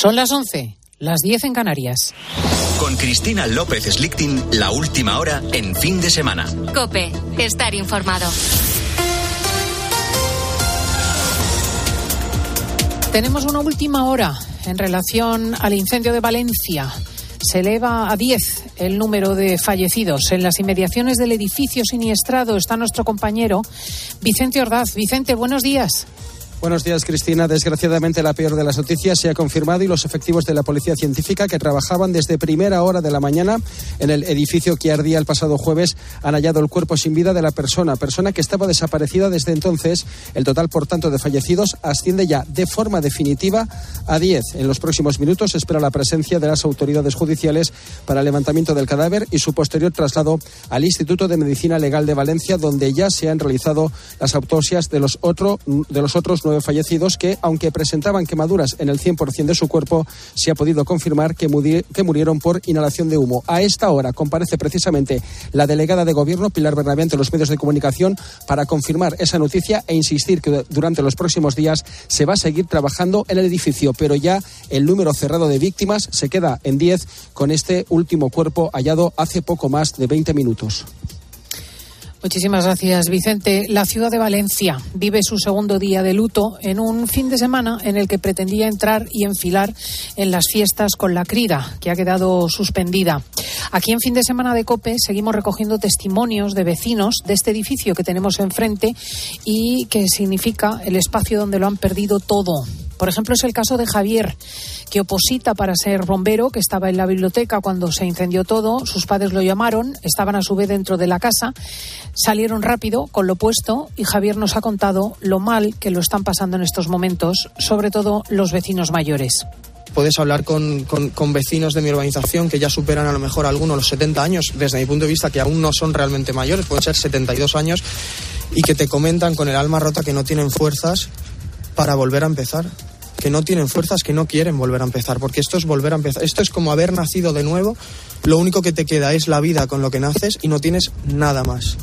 Son las 11, las 10 en Canarias. Con Cristina López Slichting, la última hora en fin de semana. Cope, estar informado. Tenemos una última hora en relación al incendio de Valencia. Se eleva a 10 el número de fallecidos. En las inmediaciones del edificio siniestrado está nuestro compañero Vicente Ordaz. Vicente, buenos días. Buenos días, Cristina. Desgraciadamente, la peor de las noticias se ha confirmado y los efectivos de la Policía Científica que trabajaban desde primera hora de la mañana en el edificio que ardía el pasado jueves han hallado el cuerpo sin vida de la persona, persona que estaba desaparecida desde entonces. El total, por tanto, de fallecidos asciende ya de forma definitiva a 10. En los próximos minutos espera la presencia de las autoridades judiciales para el levantamiento del cadáver y su posterior traslado al Instituto de Medicina Legal de Valencia, donde ya se han realizado las autopsias de los, otro, de los otros nueve fallecidos que, aunque presentaban quemaduras en el 100% de su cuerpo, se ha podido confirmar que, que murieron por inhalación de humo. A esta hora comparece precisamente la delegada de Gobierno, Pilar Bernabé, ante los medios de comunicación para confirmar esa noticia e insistir que durante los próximos días se va a seguir trabajando en el edificio, pero ya el número cerrado de víctimas se queda en 10 con este último cuerpo hallado hace poco más de 20 minutos. Muchísimas gracias, Vicente. La ciudad de Valencia vive su segundo día de luto en un fin de semana en el que pretendía entrar y enfilar en las fiestas con la crida, que ha quedado suspendida. Aquí en fin de semana de COPE seguimos recogiendo testimonios de vecinos de este edificio que tenemos enfrente y que significa el espacio donde lo han perdido todo. Por ejemplo, es el caso de Javier, que oposita para ser bombero, que estaba en la biblioteca cuando se incendió todo. Sus padres lo llamaron, estaban a su vez dentro de la casa, salieron rápido con lo puesto y Javier nos ha contado lo mal que lo están pasando en estos momentos, sobre todo los vecinos mayores puedes hablar con, con, vecinos de mi urbanización que ya superan a lo mejor algunos los 70 años, desde mi punto de vista, que aún no son realmente mayores, pueden ser 72 años, y que te comentan con el alma rota que no tienen fuerzas para volver a empezar que no tienen fuerzas, que no quieren volver a empezar, porque esto es volver a empezar. Esto es como haber nacido de nuevo, lo único que te queda es la vida con lo que naces y no tienes nada más.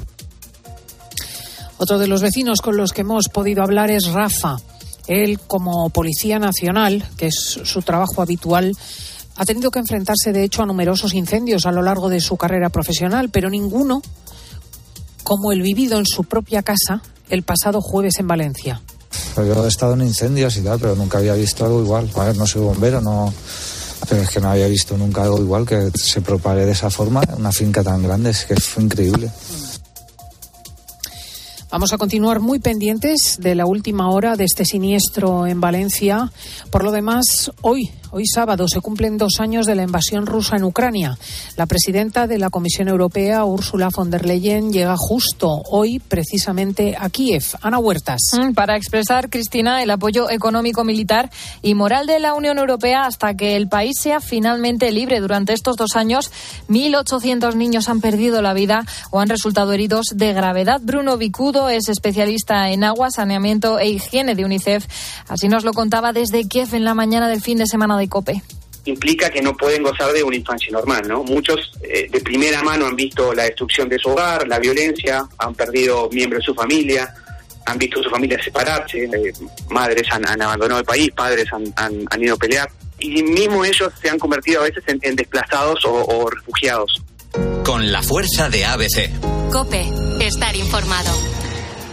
Otro de los vecinos con los que hemos podido hablar es Rafa. Él, como policía nacional, que es su trabajo habitual, ha tenido que enfrentarse, de hecho, a numerosos incendios a lo largo de su carrera profesional, pero ninguno como el vivido en su propia casa el pasado jueves en Valencia. Pues yo he estado en incendios y tal, pero nunca había visto algo igual. No soy bombero, no. Pero es que no había visto nunca algo igual que se propague de esa forma, una finca tan grande, es que fue increíble. Vamos a continuar muy pendientes de la última hora de este siniestro en Valencia. Por lo demás, hoy Hoy sábado se cumplen dos años de la invasión rusa en Ucrania. La presidenta de la Comisión Europea, Ursula von der Leyen, llega justo hoy precisamente a Kiev. Ana Huertas. Mm, para expresar, Cristina, el apoyo económico, militar y moral de la Unión Europea hasta que el país sea finalmente libre. Durante estos dos años, 1.800 niños han perdido la vida o han resultado heridos de gravedad. Bruno Vicudo es especialista en agua, saneamiento e higiene de UNICEF. Así nos lo contaba desde Kiev en la mañana del fin de semana de COPE implica que no pueden gozar de una infancia normal, ¿no? Muchos eh, de primera mano han visto la destrucción de su hogar, la violencia, han perdido miembros de su familia, han visto su familia separarse, eh, madres han, abandonado el país, padres han, ido a pelear, y mismo ellos se han convertido a veces en, desplazados o, o refugiados. Con la fuerza de ABC. COPE, estar informado.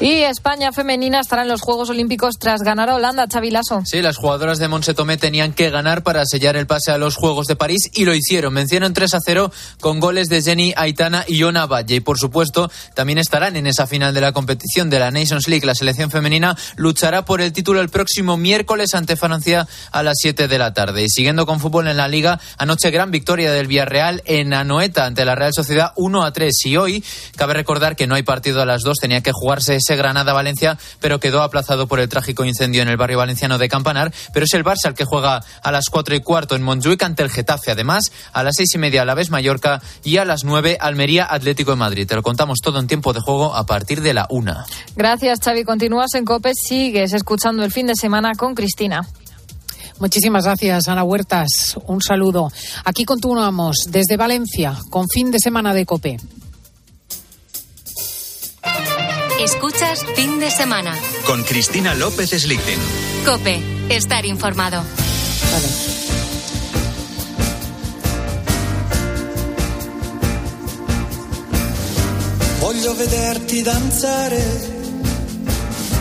Y España femenina estará en los Juegos Olímpicos tras ganar a Holanda, Chavilaso. Sí, las jugadoras de Monse Tomé tenían que ganar para sellar el pase a los Juegos de París y lo hicieron. Vencieron 3 a 0 con goles de Jenny Aitana y Ona Valle. Y por supuesto, también estarán en esa final de la competición de la Nations League. La selección femenina luchará por el título el próximo miércoles ante Francia a las 7 de la tarde. Y siguiendo con fútbol en la Liga, anoche gran victoria del Villarreal en Anoeta ante la Real Sociedad 1 a 3. Y hoy cabe recordar que no hay partido a las 2, tenía que jugarse ese ese Granada-Valencia, pero quedó aplazado por el trágico incendio en el barrio valenciano de Campanar. Pero es el Barça el que juega a las cuatro y cuarto en Montjuic ante el Getafe. Además, a las seis y media la vez Mallorca y a las nueve Almería Atlético de Madrid. Te lo contamos todo en tiempo de juego a partir de la una. Gracias, Xavi. Continúas en COPE. Sigues escuchando el fin de semana con Cristina. Muchísimas gracias, Ana Huertas. Un saludo. Aquí continuamos desde Valencia con fin de semana de COPE. Escuchas fin de semana. Con Cristina López Slichting. COPE. Estar informado. Voglio vederti danzare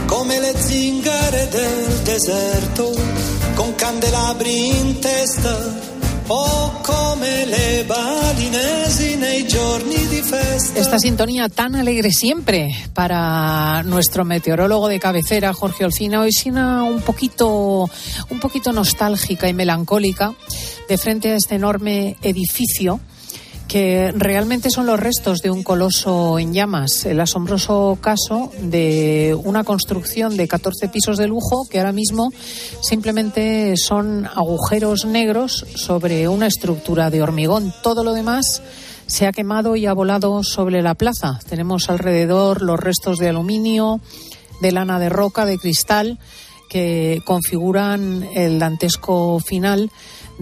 come le zingare del deserto, con candelabri in testa Esta sintonía tan alegre siempre para nuestro meteorólogo de cabecera, Jorge Olcina, hoy sin un poquito, un poquito nostálgica y melancólica de frente a este enorme edificio que realmente son los restos de un coloso en llamas. El asombroso caso de una construcción de 14 pisos de lujo que ahora mismo simplemente son agujeros negros sobre una estructura de hormigón. Todo lo demás se ha quemado y ha volado sobre la plaza. Tenemos alrededor los restos de aluminio, de lana de roca, de cristal, que configuran el dantesco final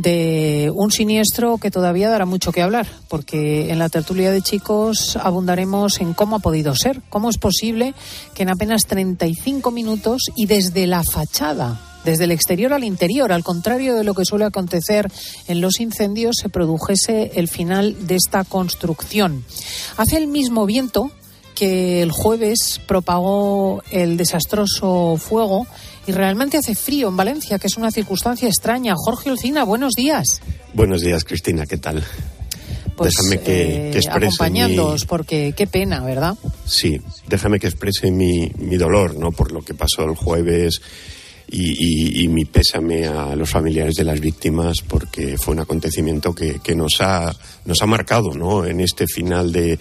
de un siniestro que todavía dará mucho que hablar, porque en la tertulia de chicos abundaremos en cómo ha podido ser, cómo es posible que en apenas 35 minutos y desde la fachada desde el exterior al interior, al contrario de lo que suele acontecer en los incendios, se produjese el final de esta construcción. Hace el mismo viento que el jueves propagó el desastroso fuego y realmente hace frío en Valencia, que es una circunstancia extraña. Jorge Olcina, buenos días. Buenos días, Cristina, ¿qué tal? Pues, déjame que, que exprese acompañándoos, porque qué pena, ¿verdad? Sí, déjame que exprese mi, mi dolor, ¿no? Por lo que pasó el jueves y, y, mi pésame a los familiares de las víctimas porque fue un acontecimiento que, que nos, ha, nos ha marcado ¿no? en este final de,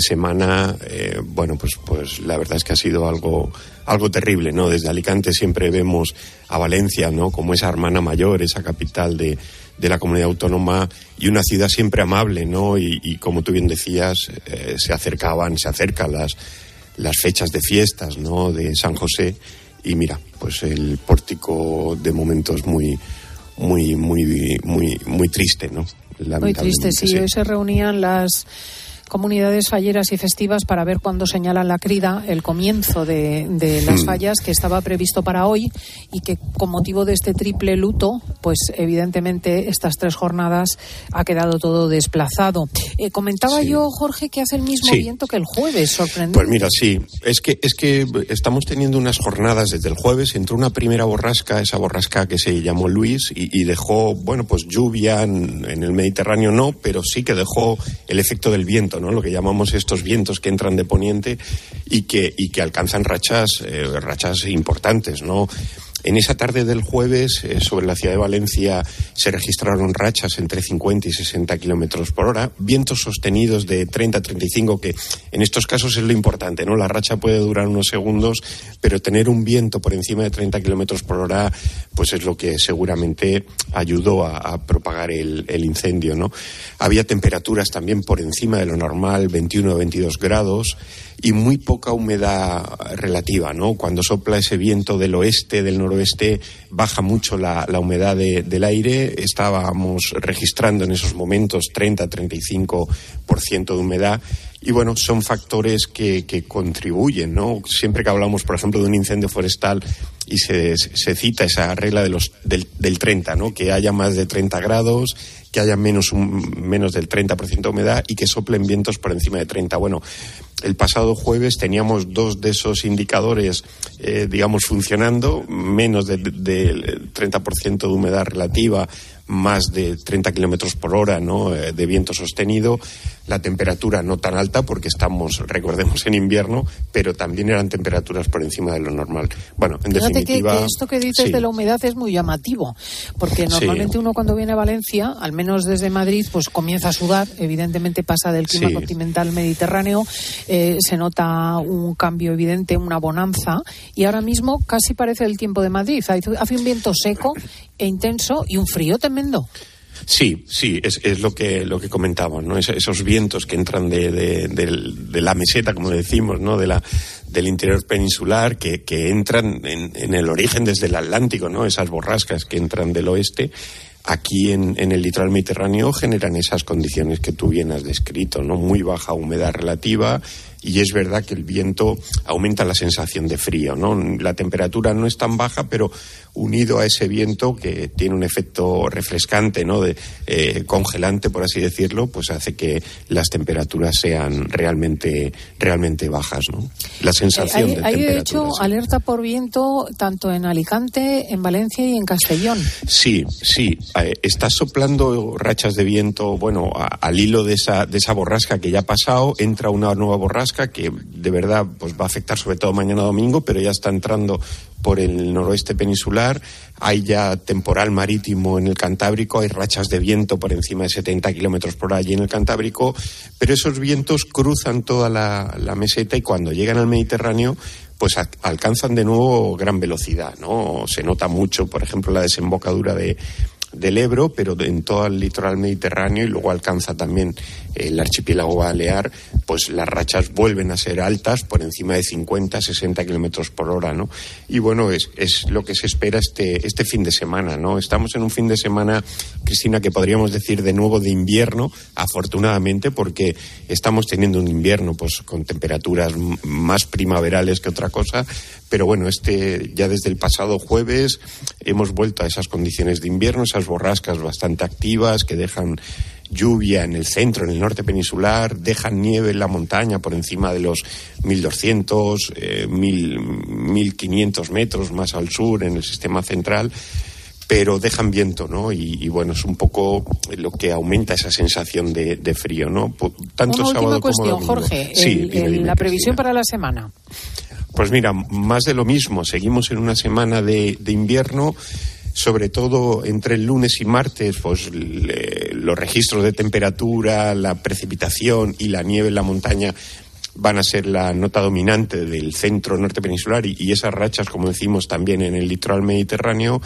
semana. Eh, bueno, pues, pues la verdad es que ha sido algo, algo terrible. ¿no? Desde Alicante siempre vemos a Valencia ¿no? como esa hermana mayor, esa capital de, de la comunidad autónoma y una ciudad siempre amable. ¿no? Y, y como tú bien decías, eh, se acercaban, se acercan las, las fechas de fiestas ¿no? de San José y mira, pues el pórtico de momento es muy, muy, muy, muy, muy triste, ¿no? Muy triste, sí. sí. Hoy se reunían las comunidades falleras y festivas para ver cuándo señalan la crida el comienzo de, de las Hmm. fallas que estaba previsto para hoy y que con motivo de este triple luto, pues evidentemente estas tres jornadas ha quedado todo desplazado. Eh, comentaba yo, Jorge, que hace el mismo Sí. viento que el jueves, sorprendente. Pues mira, sí, es que, es que estamos teniendo unas jornadas desde el jueves, entró una primera borrasca, esa borrasca que se llamó Luis, y, y dejó, bueno, pues lluvia en, en el Mediterráneo no, pero sí que dejó el efecto del viento, Lo que llamamos estos vientos que entran de poniente y que, y que alcanzan rachas, eh, rachas importantes, ¿no? En esa tarde del jueves, eh, sobre la ciudad de Valencia, se registraron rachas entre 50 y 60 kilómetros por hora, vientos sostenidos de 30 a 35, que en estos casos es lo importante, ¿no? La racha puede durar unos segundos, pero tener un viento por encima de 30 kilómetros por hora, pues es lo que seguramente ayudó a, propagar el, el incendio, ¿no? Había temperaturas también por encima de lo normal, 21 o 22 grados, y muy poca humedad relativa, ¿no? Cuando sopla ese viento del oeste, del noroeste, baja mucho la, humedad de- del aire. Estábamos registrando en esos momentos 30-35% de humedad. Y bueno, son factores que, que contribuyen, ¿no? Siempre que hablamos, por ejemplo, de un incendio forestal y se, se cita esa regla de los, del, del 30, ¿no? Que haya más de 30 grados, que haya menos, un- menos del 30% de humedad y que soplen vientos por encima de 30. Bueno, el pasado jueves teníamos dos de esos indicadores, eh, digamos, funcionando, menos del del 30% de humedad relativa, más de 30 kilómetros por hora, ¿no? Eh, de viento sostenido. La temperatura no tan alta porque estamos, recordemos, en invierno, pero también eran temperaturas por encima de lo normal. Bueno, en Fíjate definitiva. Que, que esto que dices sí. de la humedad es muy llamativo, porque normalmente Sí. uno cuando viene a Valencia, al menos desde Madrid, pues comienza a sudar. Evidentemente pasa del clima Sí. continental mediterráneo, eh, se nota un cambio evidente, una bonanza, y ahora mismo casi parece el tiempo de Madrid. Hace un viento seco e intenso y un frío tremendo. Sí, sí, es, es lo que lo que comentamos, ¿no? Es- esos vientos que entran de, de, de la meseta, como decimos, ¿no? De la, del interior peninsular, que, que entran en, en el origen desde el Atlántico, ¿no? Esas borrascas que entran del oeste. Aquí en, en el litoral mediterráneo generan esas condiciones que tú bien has descrito, ¿no? Muy baja humedad relativa y es verdad que el viento aumenta la sensación de frío, ¿no? La temperatura no es tan baja, pero unido a ese viento que tiene un efecto refrescante, ¿no? De, eh, congelante, por así decirlo, pues hace que las temperaturas sean realmente, realmente bajas, ¿no? La Eh, sensación hay, de hay, de temperatura. hecho alerta por viento tanto en Alicante, en Valencia y en Castellón. Sí, sí. eh, está soplando rachas de viento, bueno, a- al hilo de esa, de esa borrasca que ya ha pasado, entra una nueva borrasca que de verdad pues va a afectar sobre todo mañana domingo, pero ya está entrando por el noroeste peninsular. Hay ya temporal marítimo en el Cantábrico, hay rachas de viento por encima de 70 kilómetros por allí en el Cantábrico, pero esos vientos cruzan toda la, la meseta y cuando llegan al Mediterráneo pues alcanzan de nuevo gran velocidad, ¿no? Se nota mucho, por ejemplo, la desembocadura de, del Ebro, pero en todo el litoral mediterráneo y luego alcanza también el archipiélago balear, pues las rachas vuelven a ser altas por encima de 50, 60 kilómetros por hora, ¿no? Y bueno, es, lo que se espera este, este fin de semana, ¿no? Estamos en un fin de semana, Cristina, que podríamos decir de nuevo de invierno, afortunadamente, porque estamos teniendo un invierno pues con temperaturas más primaverales que otra cosa, pero bueno, este ya desde el pasado jueves hemos vuelto a esas condiciones de invierno, esas borrascas bastante activas que dejan lluvia en el centro, en el norte peninsular, dejan nieve en la montaña por encima de los 1200, eh, 1000, 1500 metros más al sur en el sistema central pero dejan viento, ¿no? Y, y, bueno, es un poco lo que aumenta esa sensación de, de frío, ¿no? Tanto Una sábado última cuestión, como domingo. Jorge. Sí, el- dime, el- dime, la previsión para la semana. Pues mira, más de lo mismo. Seguimos en una semana de, de invierno. Sobre todo entre el lunes y martes, pues los registros de temperatura, la precipitación y la nieve en la montaña van a ser la nota dominante del centro norte peninsular y, esas rachas, como decimos, también en el litoral mediterráneo.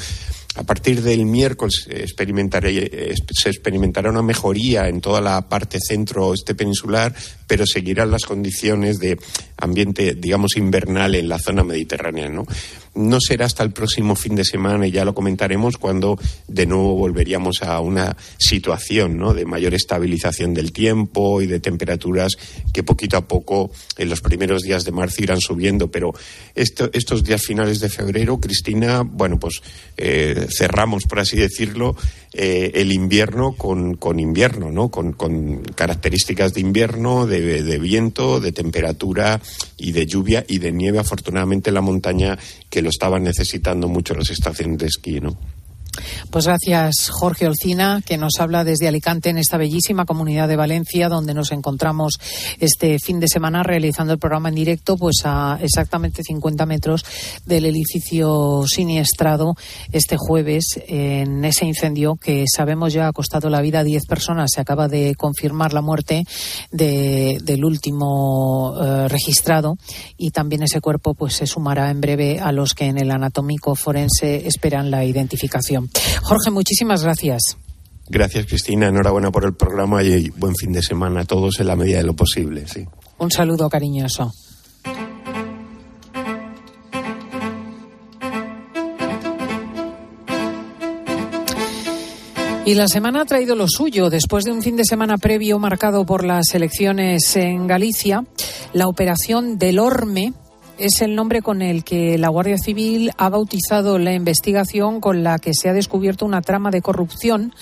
A partir del miércoles se experimentará una mejoría en toda la parte centro-oeste peninsular, pero seguirán las condiciones de ambiente, digamos, invernal en la zona mediterránea, ¿no? No será hasta el próximo fin de semana, y ya lo comentaremos, cuando de nuevo volveríamos a una situación ¿no? de mayor estabilización del tiempo y de temperaturas que poquito a poco en los primeros días de marzo irán subiendo. Pero esto- estos días finales de febrero, Cristina, bueno, pues eh, cerramos, por así decirlo, eh, el invierno con, con invierno, ¿no? Con, con características de invierno, de, de viento, de temperatura y de lluvia y de nieve, afortunadamente, en la montaña que lo estaban necesitando mucho las estaciones de esquí, ¿no? Pues gracias, Jorge Olcina, que nos habla desde Alicante, en esta bellísima comunidad de Valencia, donde nos encontramos este fin de semana realizando el programa en directo, pues a exactamente 50 metros del edificio siniestrado este jueves en ese incendio que sabemos ya ha costado la vida a 10 personas. Se acaba de confirmar la muerte de- del último eh, registrado y también ese cuerpo pues se sumará en breve a los que en el anatómico forense esperan la identificación. Jorge, muchísimas gracias. Gracias, Cristina. Enhorabuena por el programa y buen fin de semana a todos en la medida de lo posible. Sí. Un saludo cariñoso. Y la semana ha traído lo suyo. Después de un fin de semana previo marcado por las elecciones en Galicia, la operación del Orme es el nombre con el que la Guardia Civil ha bautizado la investigación con la que se ha descubierto una trama de corrupción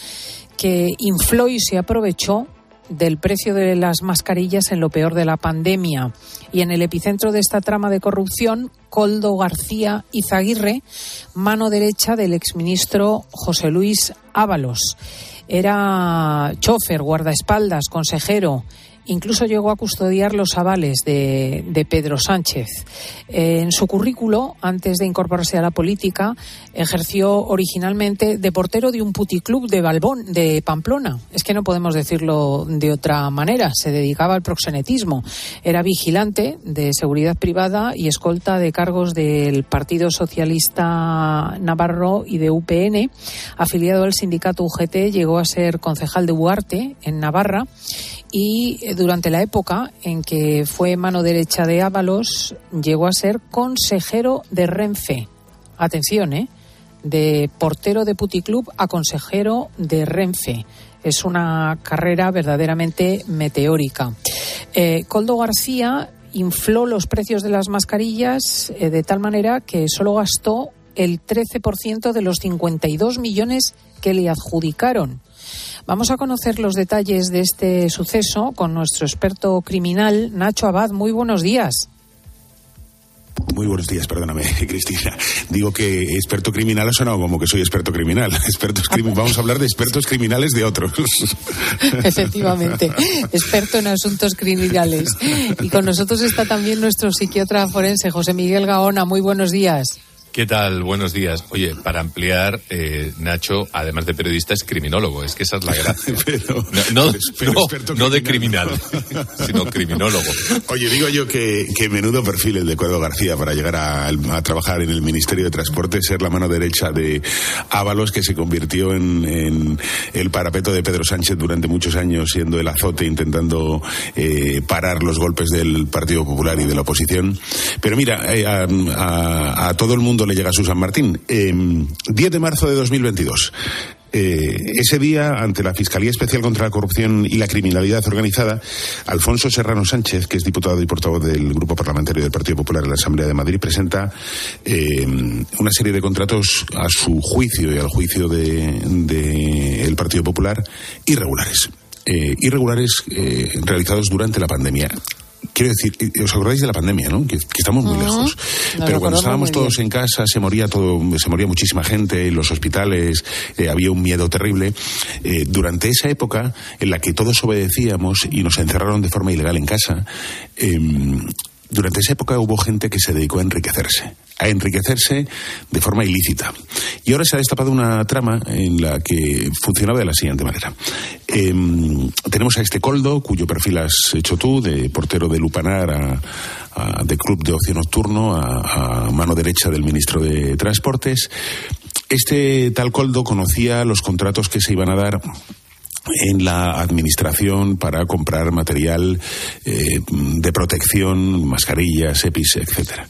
que infló y se aprovechó del precio de las mascarillas en lo peor de la pandemia. Y en el epicentro de esta trama de corrupción, Coldo García Izaguirre, mano derecha del exministro José Luis Ábalos. Era chofer, guardaespaldas, consejero Incluso llegó a custodiar los avales de, Pedro Sánchez. En su currículo, antes de incorporarse a la política, ejerció originalmente de portero de un puticlub de Balbón, de Pamplona. Es que no podemos decirlo de otra manera. Se dedicaba al proxenetismo. Era vigilante de seguridad privada y escolta de cargos del Partido Socialista Navarro y de UPN. Afiliado al sindicato UGT, llegó a ser concejal de Huarte, en Navarra y eh, durante la época en que fue mano derecha de Ábalos llegó a ser consejero de Renfe. Atención, ¿eh? De portero de puticlub a consejero de Renfe. Es una carrera verdaderamente meteórica. Eh, Coldo García infló los precios de las mascarillas eh, de tal manera que solo gastó el 13% de los 52 millones que le adjudicaron. Vamos a conocer los detalles de este suceso con nuestro experto criminal, Nacho Abad. Muy buenos días. Muy buenos días, perdóname, Cristina. Digo que experto criminal ha sonado como que soy experto criminal. Expertos Vamos a hablar de expertos criminales de otros. Efectivamente, experto en asuntos criminales. Y con nosotros está también nuestro psiquiatra forense, José Miguel Gaona. Muy buenos días. ¿Qué tal? Buenos días. Oye, para ampliar, eh, Nacho, además de periodista, es criminólogo. Es que esa es la gracia. no, no, de criminal, sino criminólogo. Oye, digo yo que, menudo perfil el de Cuerdo García para llegar a, trabajar en el Ministerio de Transporte, ser la mano derecha de Ábalos, que se convirtió en, el parapeto de Pedro Sánchez durante muchos años, siendo el azote intentando eh, parar los golpes del Partido Popular y de la oposición. Pero mira, eh, a todo el mundo le llega a Susan Martín. 10 em, de marzo de 2022. Eh, ese día, ante la Fiscalía Especial contra la Corrupción y la Criminalidad Organizada, Alfonso Serrano Sánchez, que es diputado y portavoz del Grupo Parlamentario del Partido Popular en la Asamblea de Madrid, presenta em, una serie de contratos a su juicio y al juicio del de, Partido Popular irregulares. Eh, irregulares eh, realizados durante la pandemia quiero decir, eh, os acordáis de la pandemia, ¿no? Que, estamos muy lejos. Pero cuando estábamos todos en casa se moría todo, se moría muchísima gente en los hospitales, eh, había un miedo terrible. Eh, durante esa época en la que todos obedecíamos y nos encerraron de forma ilegal en casa, em, durante esa época hubo gente que se dedicó a enriquecerse, a enriquecerse de forma ilícita. Y ahora se ha destapado una trama en la que funcionaba de la siguiente manera. Em, tenemos a este Coldo, cuyo perfil has hecho tú, de portero de Lupanar a, de club de ocio nocturno, a, a mano derecha del ministro de Transportes. Este tal Coldo conocía los contratos que se iban a dar en la administración para comprar material eh, de protección, mascarillas, EPIs, etcétera.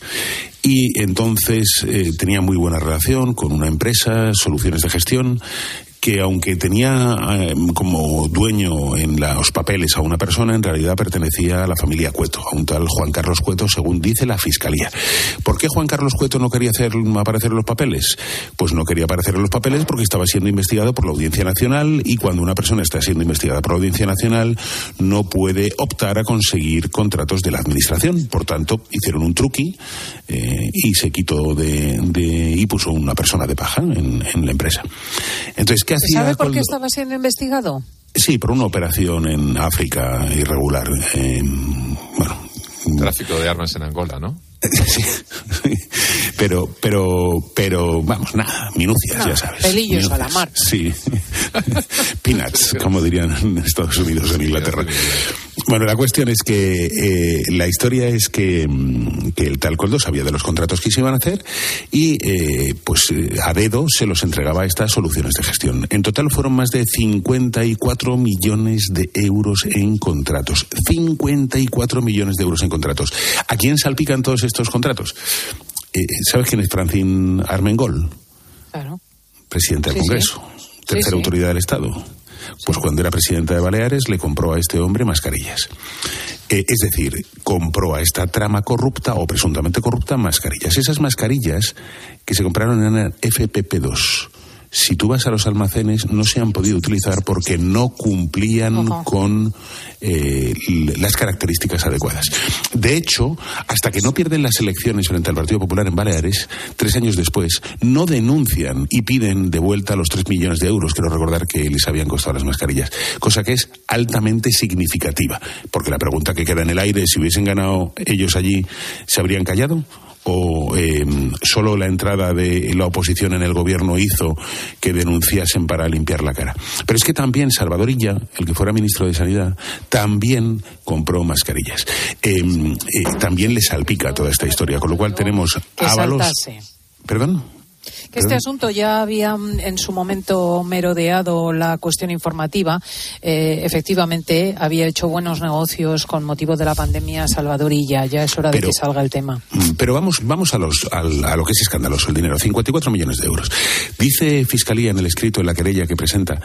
Y entonces eh, tenía muy buena relación con una empresa, soluciones de gestión, que aunque tenía eh, como dueño en los papeles a una persona, en realidad pertenecía a la familia Cueto, a un tal Juan Carlos Cueto, según dice la Fiscalía. ¿Por qué Juan Carlos Cueto no quería hacer, aparecer en los papeles? Pues no quería aparecer en los papeles porque estaba siendo investigado por la Audiencia Nacional y cuando una persona está siendo investigada por la Audiencia Nacional no puede optar a conseguir contratos de la Administración. Por tanto, hicieron un truqui eh, y se quitó de, y puso una persona de paja en, la empresa. Entonces, ¿Sabe por qué estaba siendo investigado? Sí, por una operación en África irregular. bueno, tráfico de armas en Angola, ¿no? sí, pero, pero, pero, vamos, nada, minucias, ya sabes. Pelillos a la mar. Sí, peanuts, como dirían en Estados Unidos, en Inglaterra. Bueno, la cuestión es que eh, la historia es que, mm, que, el tal Coldo sabía de los contratos que se iban a hacer y eh, pues eh, a dedo se los entregaba a estas soluciones de gestión. En total fueron más de 54 millones de euros en contratos. 54 millones de euros en contratos. ¿A quién salpican todos estos contratos? ¿Sabes quién es Francine Armengol? Claro. Presidente del Congreso. Tercera autoridad del Estado pues cuando era presidenta de Baleares le compró a este hombre mascarillas. Eh, es decir, compró a esta trama corrupta o presuntamente corrupta mascarillas. Esas mascarillas que se compraron eran FPP2. Si tú vas a los almacenes, no se han podido utilizar porque no cumplían con eh, las características adecuadas. De hecho, hasta que no pierden las elecciones frente al Partido Popular en Baleares, tres años después, no denuncian y piden de vuelta los tres millones de euros, quiero recordar que les habían costado las mascarillas, cosa que es altamente significativa, porque la pregunta que queda en el aire, si hubiesen ganado ellos allí, ¿se habrían callado? O eh, solo la entrada de la oposición en el gobierno hizo que denunciasen para limpiar la cara. Pero es que también Salvador Illa, el que fuera ministro de Sanidad, también compró mascarillas. Em, eh, también le salpica toda esta historia, con lo cual tenemos ávalos. ¿Perdón? Este asunto ya había mm, en su momento merodeado la cuestión informativa. Eh, efectivamente, había hecho buenos negocios con motivo de la pandemia Salvadorilla. Ya es hora de que salga el tema. Mm, pero vamos, vamos a, los, a, lo que es escandaloso, el dinero. 54 millones de euros. Dice Fiscalía en el escrito, en la querella que presenta,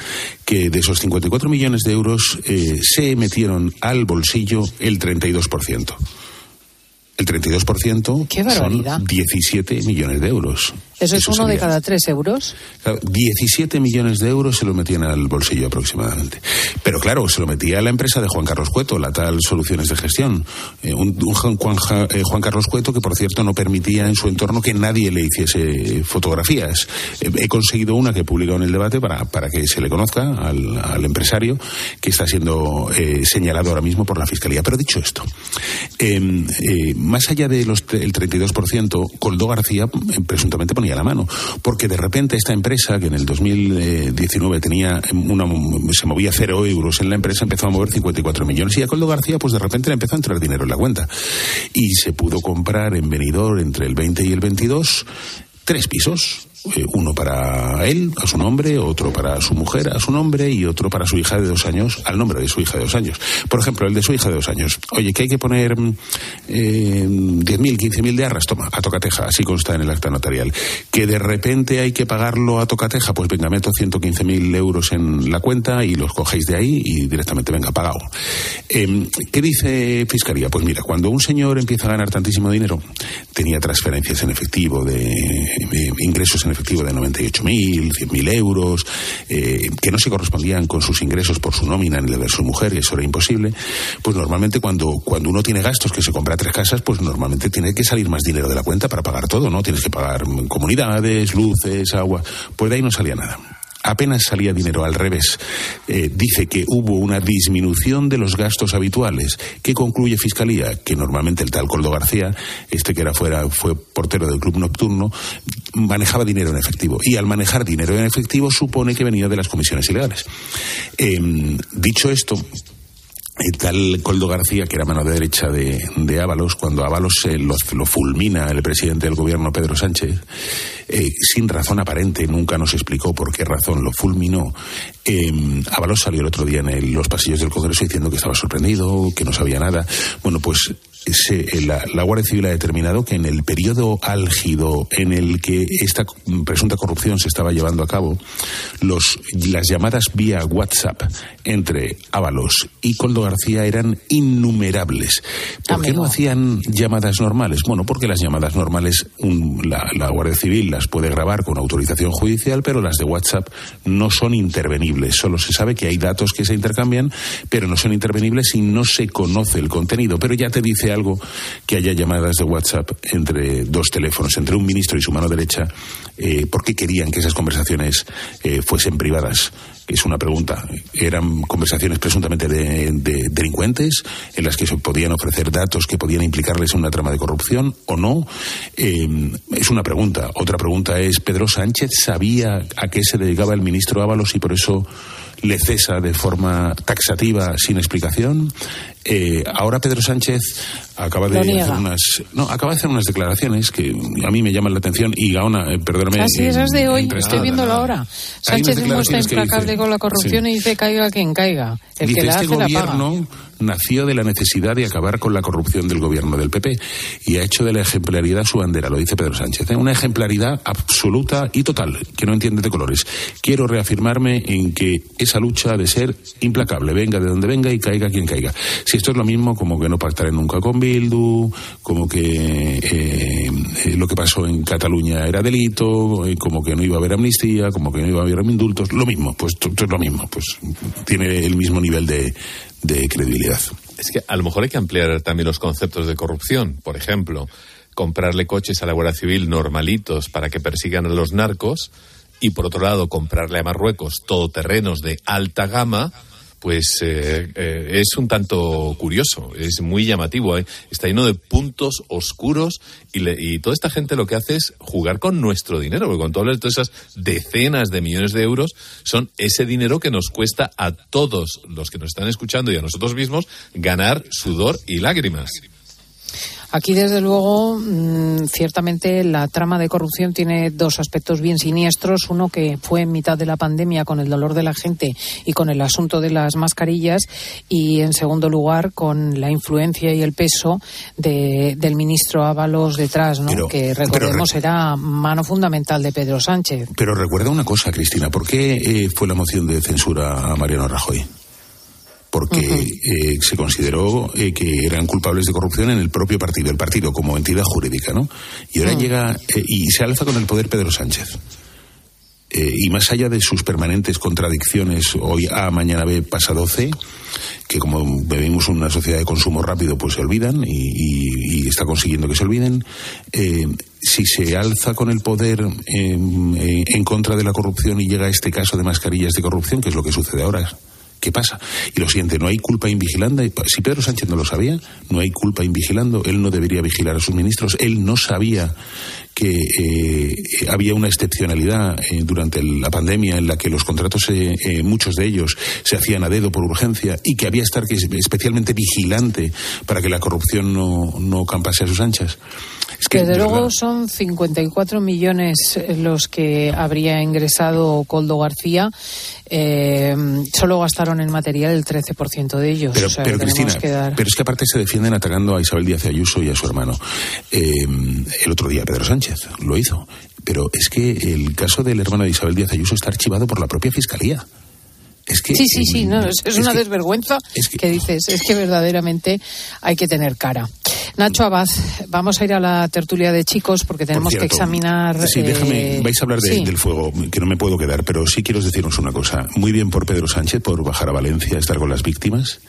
que de esos 54 millones de euros eh, se metieron al bolsillo el 32%. El 32% Qué barbaridad. son 17 millones de euros. ¿Eso, es uno de cada tres euros? 17 millones de euros se lo metían al bolsillo aproximadamente. Pero claro, se lo metía a la empresa de Juan Carlos Cueto, la tal Soluciones de Gestión. Eh, un, Juan, eh, Juan, Carlos Cueto que, por cierto, no permitía en su entorno que nadie le hiciese fotografías. Eh, he conseguido una que he publicado en el debate para, para que se le conozca al, empresario que está siendo señalado ahora mismo por la Fiscalía. Pero dicho esto, em, más allá del 32%, Coldo García presuntamente ponía la mano, porque de repente esta empresa, que en el 2019 tenía una, se movía cero euros en la empresa, empezó a mover 54 millones. Y a Coldo García, pues de repente le empezó a entrar dinero en la cuenta. Y se pudo comprar en venidor entre el 20 y el 22 tres pisos uno para él, a su nombre, otro para su mujer, a su nombre, y otro para su hija de dos años, al nombre de su hija de dos años. Por ejemplo, el de su hija de dos años. Oye, que hay que poner eh, 10.000, 15.000 de arras, toma, a tocateja, así consta en el acta notarial. Que de repente hay que pagarlo a tocateja, pues venga, meto 115.000 euros en la cuenta y los cogéis de ahí y directamente venga pagado. Eh, ¿Qué dice Fiscalía? Pues mira, cuando un señor empieza a ganar tantísimo dinero, tenía transferencias en efectivo de, de ingresos en efectivo de 98.000, 100.000 euros, eh, que no se correspondían con sus ingresos por su nómina en el de su mujer, y eso era imposible, pues normalmente cuando, cuando uno tiene gastos que se compra tres casas, pues normalmente tiene que salir más dinero de la cuenta para pagar todo, ¿no? Tienes que pagar comunidades, luces, agua, pues de ahí no salía nada apenas salía dinero al revés. Eh, dice que hubo una disminución de los gastos habituales. ¿Qué concluye Fiscalía? Que normalmente el tal Coldo García, este que era fuera, fue portero del club nocturno, manejaba dinero en efectivo. Y al manejar dinero en efectivo supone que venía de las comisiones ilegales. Em, dicho esto, tal Coldo García, que era mano derecha de, de Ábalos, cuando Ábalos lo, fulmina el presidente del gobierno Pedro Sánchez, eh, sin razón aparente, nunca nos explicó por qué razón lo fulminó. Eh, Ábalos salió el otro día en los pasillos del Congreso diciendo que estaba sorprendido, que no sabía nada. Bueno, pues se, la, la, Guardia Civil ha determinado que en el periodo álgido en el que esta presunta corrupción se estaba llevando a cabo, los, las llamadas vía WhatsApp entre Ábalos y Coldo García eran innumerables. ¿Por qué no hacían llamadas normales? Bueno, porque las llamadas normales la, la Guardia Civil las puede grabar con autorización judicial, pero las de WhatsApp no son intervenibles. Solo se sabe que hay datos que se intercambian, pero no son intervenibles y no se conoce el contenido. Pero ya te dice algo que haya llamadas de WhatsApp entre dos teléfonos, entre un ministro y su mano derecha, eh, ¿por qué querían que esas conversaciones eh, fuesen privadas? Es una pregunta. ¿Eran conversaciones presuntamente de, delincuentes en las que se podían ofrecer datos que podían implicarles en una trama de corrupción o no? Eh, es una pregunta. Otra pregunta es, ¿Pedro Sánchez sabía a qué se dedicaba el ministro Ábalos y por eso le cesa de forma taxativa sin explicación. Eh, ahora Pedro Sánchez acaba de hacer unas no acaba de hacer unas declaraciones que a mí me llaman la atención y Gaona, eh, perdóname. Así ah, esas de hoy, estoy viéndolo ahora. Sánchez demuestra implacable con la corrupción y dice caiga quien caiga. El Dice, que la este hace la paga. gobierno nació de la necesidad de acabar con la corrupción del gobierno del PP y ha hecho de la ejemplaridad su bandera, lo dice Pedro Sánchez. ¿eh? Una ejemplaridad absoluta y total, que no entiende de colores. Quiero reafirmarme en que esa lucha ha de ser implacable, venga de donde venga y caiga quien caiga. Si esto es lo mismo como que no pactaré nunca con Bildu, como que eh, eh, lo que pasó en Cataluña era delito, eh, como que no iba a haber amnistía, como que no iba a haber indultos, lo mismo, pues esto es lo mismo, pues tiene el mismo nivel de, de credibilidad. Es que a lo mejor hay que ampliar también los conceptos de corrupción. Por ejemplo, comprarle coches a la Guardia Civil normalitos para que persigan a los narcos y, por otro lado, comprarle a Marruecos todoterrenos de alta gama, pues eh, eh, es un tanto curioso, es muy llamativo. ¿eh? Está lleno de puntos oscuros y, le- y toda esta gente lo que hace es jugar con nuestro dinero, porque cuando hablas de todas esas decenas de millones de euros, son ese dinero que nos cuesta a todos los que nos están escuchando y a nosotros mismos ganar sudor y lágrimas. Aquí, desde luego, mm, ciertamente la trama de corrupción tiene dos aspectos bien siniestros. Uno que fue en mitad de la pandemia con el dolor de la gente y con el asunto de las mascarillas. Y, en segundo lugar, con la influencia y el peso de- del ministro Ábalos detrás, ¿no? Pero- que pero recordemos era mano fundamental de Pedro Sánchez. Pero recuerda una cosa, Cristina, ¿por qué eh, fue la moción de censura a Mariano Rajoy? Porque eh, se consideró eh, que eran culpables de corrupción en el propio partido, el partido como entidad jurídica, ¿no? Y ahora llega eh, y se alza con el poder Pedro Sánchez. Eh, y más allá de sus permanentes contradicciones, hoy A, mañana B, pasado C, que como vivimos una sociedad de consumo rápido, pues se olvidan y, y- y está consiguiendo que se olviden. si se alza con el poder eh, en contra de la corrupción y llega a este caso de mascarillas de corrupción, que es lo que sucede ahora, ¿qué pasa? Y lo siguiente, no hay culpa invigilando. Si Pedro Sánchez no lo sabía, no hay culpa invigilando. Él no debería vigilar a sus ministros. Él no sabía que eh, había una excepcionalidad eh, durante la pandemia en la que los contratos, eh, eh, muchos de ellos, se hacían a dedo por urgencia y que había que estar especialmente vigilante para que la corrupción no, no campase a sus anchas. Es que, Desde de luego verdad, son 54 millones los que habría ingresado Coldo García. Eh, solo gastaron en material el 13% de ellos. Pero, o sea, pero, Cristina, que dar... pero es que aparte se defienden atacando a Isabel Díaz Ayuso y a su hermano. Eh, el otro día Pedro Sánchez lo hizo. Pero es que el caso del hermano de Isabel Díaz Ayuso está archivado por la propia Fiscalía. Es que, Sí, sí, sí, no, es, es es una que- desvergüenza que... dices, es que verdaderamente hay que tener cara. Nacho Abad, vamos a ir a la tertulia de chicos porque tenemos Por que examinar. Sí, eh, déjame, vais a hablar de- sí. del fuego, que no me puedo quedar, pero sí quiero deciros una cosa. Muy bien por Pedro Sánchez, por bajar a Valencia, estar con las víctimas.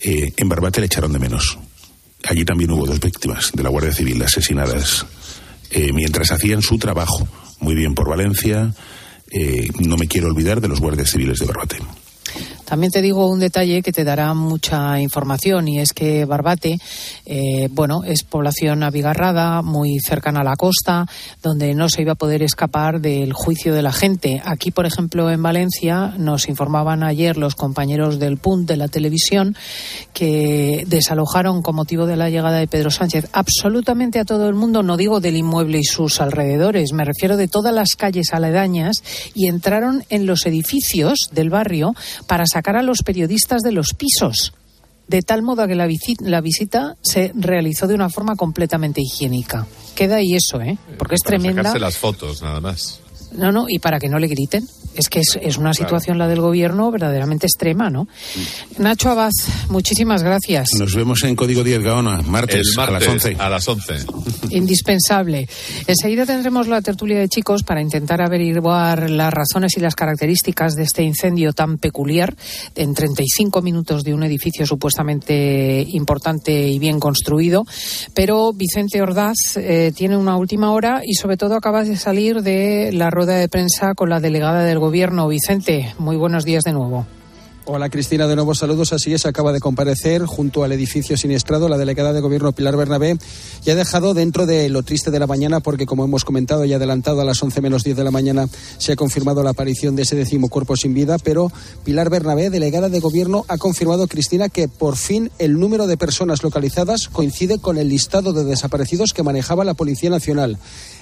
Eh, en Barbate le echaron de menos. Allí también hubo dos víctimas de la Guardia Civil asesinadas eh, mientras hacían su trabajo. Muy bien por Valencia. Eh, no me quiero olvidar de los guardias civiles de Barbate. También te digo un detalle que te dará mucha información y es que Barbate, eh, bueno, es población abigarrada, muy cercana a la costa, donde no se iba a poder escapar del juicio de la gente. Aquí, por ejemplo, en Valencia, nos informaban ayer los compañeros del PUNT de la televisión que desalojaron con motivo de la llegada de Pedro Sánchez absolutamente a todo el mundo, no digo del inmueble y sus alrededores, me refiero de todas las calles aledañas y entraron en los edificios del barrio para sacar a los periodistas de los pisos. De tal modo que la, visi- la visita se realizó de una forma completamente higiénica. Queda ahí eso, ¿eh? Porque es Para tremenda. sacarse las fotos, nada más. No, no, y para que no le griten. Es que es, es una Claro. situación la del gobierno verdaderamente extrema, ¿no? Nacho Abad, muchísimas gracias. Nos vemos en Código 10 Gaona, martes a las 11. A las 11. Indispensable. Enseguida tendremos la tertulia de chicos para intentar averiguar las razones y las características de este incendio tan peculiar en 35 minutos de un edificio supuestamente importante y bien construido. Pero Vicente Ordaz eh, tiene una última hora y sobre todo acaba de salir de la rueda de prensa con la delegada del gobierno. Vicente, muy buenos días de nuevo. Hola Cristina, de nuevo saludos. Así es, acaba de comparecer junto al edificio siniestrado la delegada de gobierno Pilar Bernabé y ha dejado dentro de lo triste de la mañana porque como hemos comentado y adelantado a las 11 menos 10 de la mañana se ha confirmado la aparición de ese décimo cuerpo sin vida, pero Pilar Bernabé, delegada de gobierno, ha confirmado, Cristina, que por fin el número de personas localizadas coincide con el listado de desaparecidos que manejaba la Policía Nacional.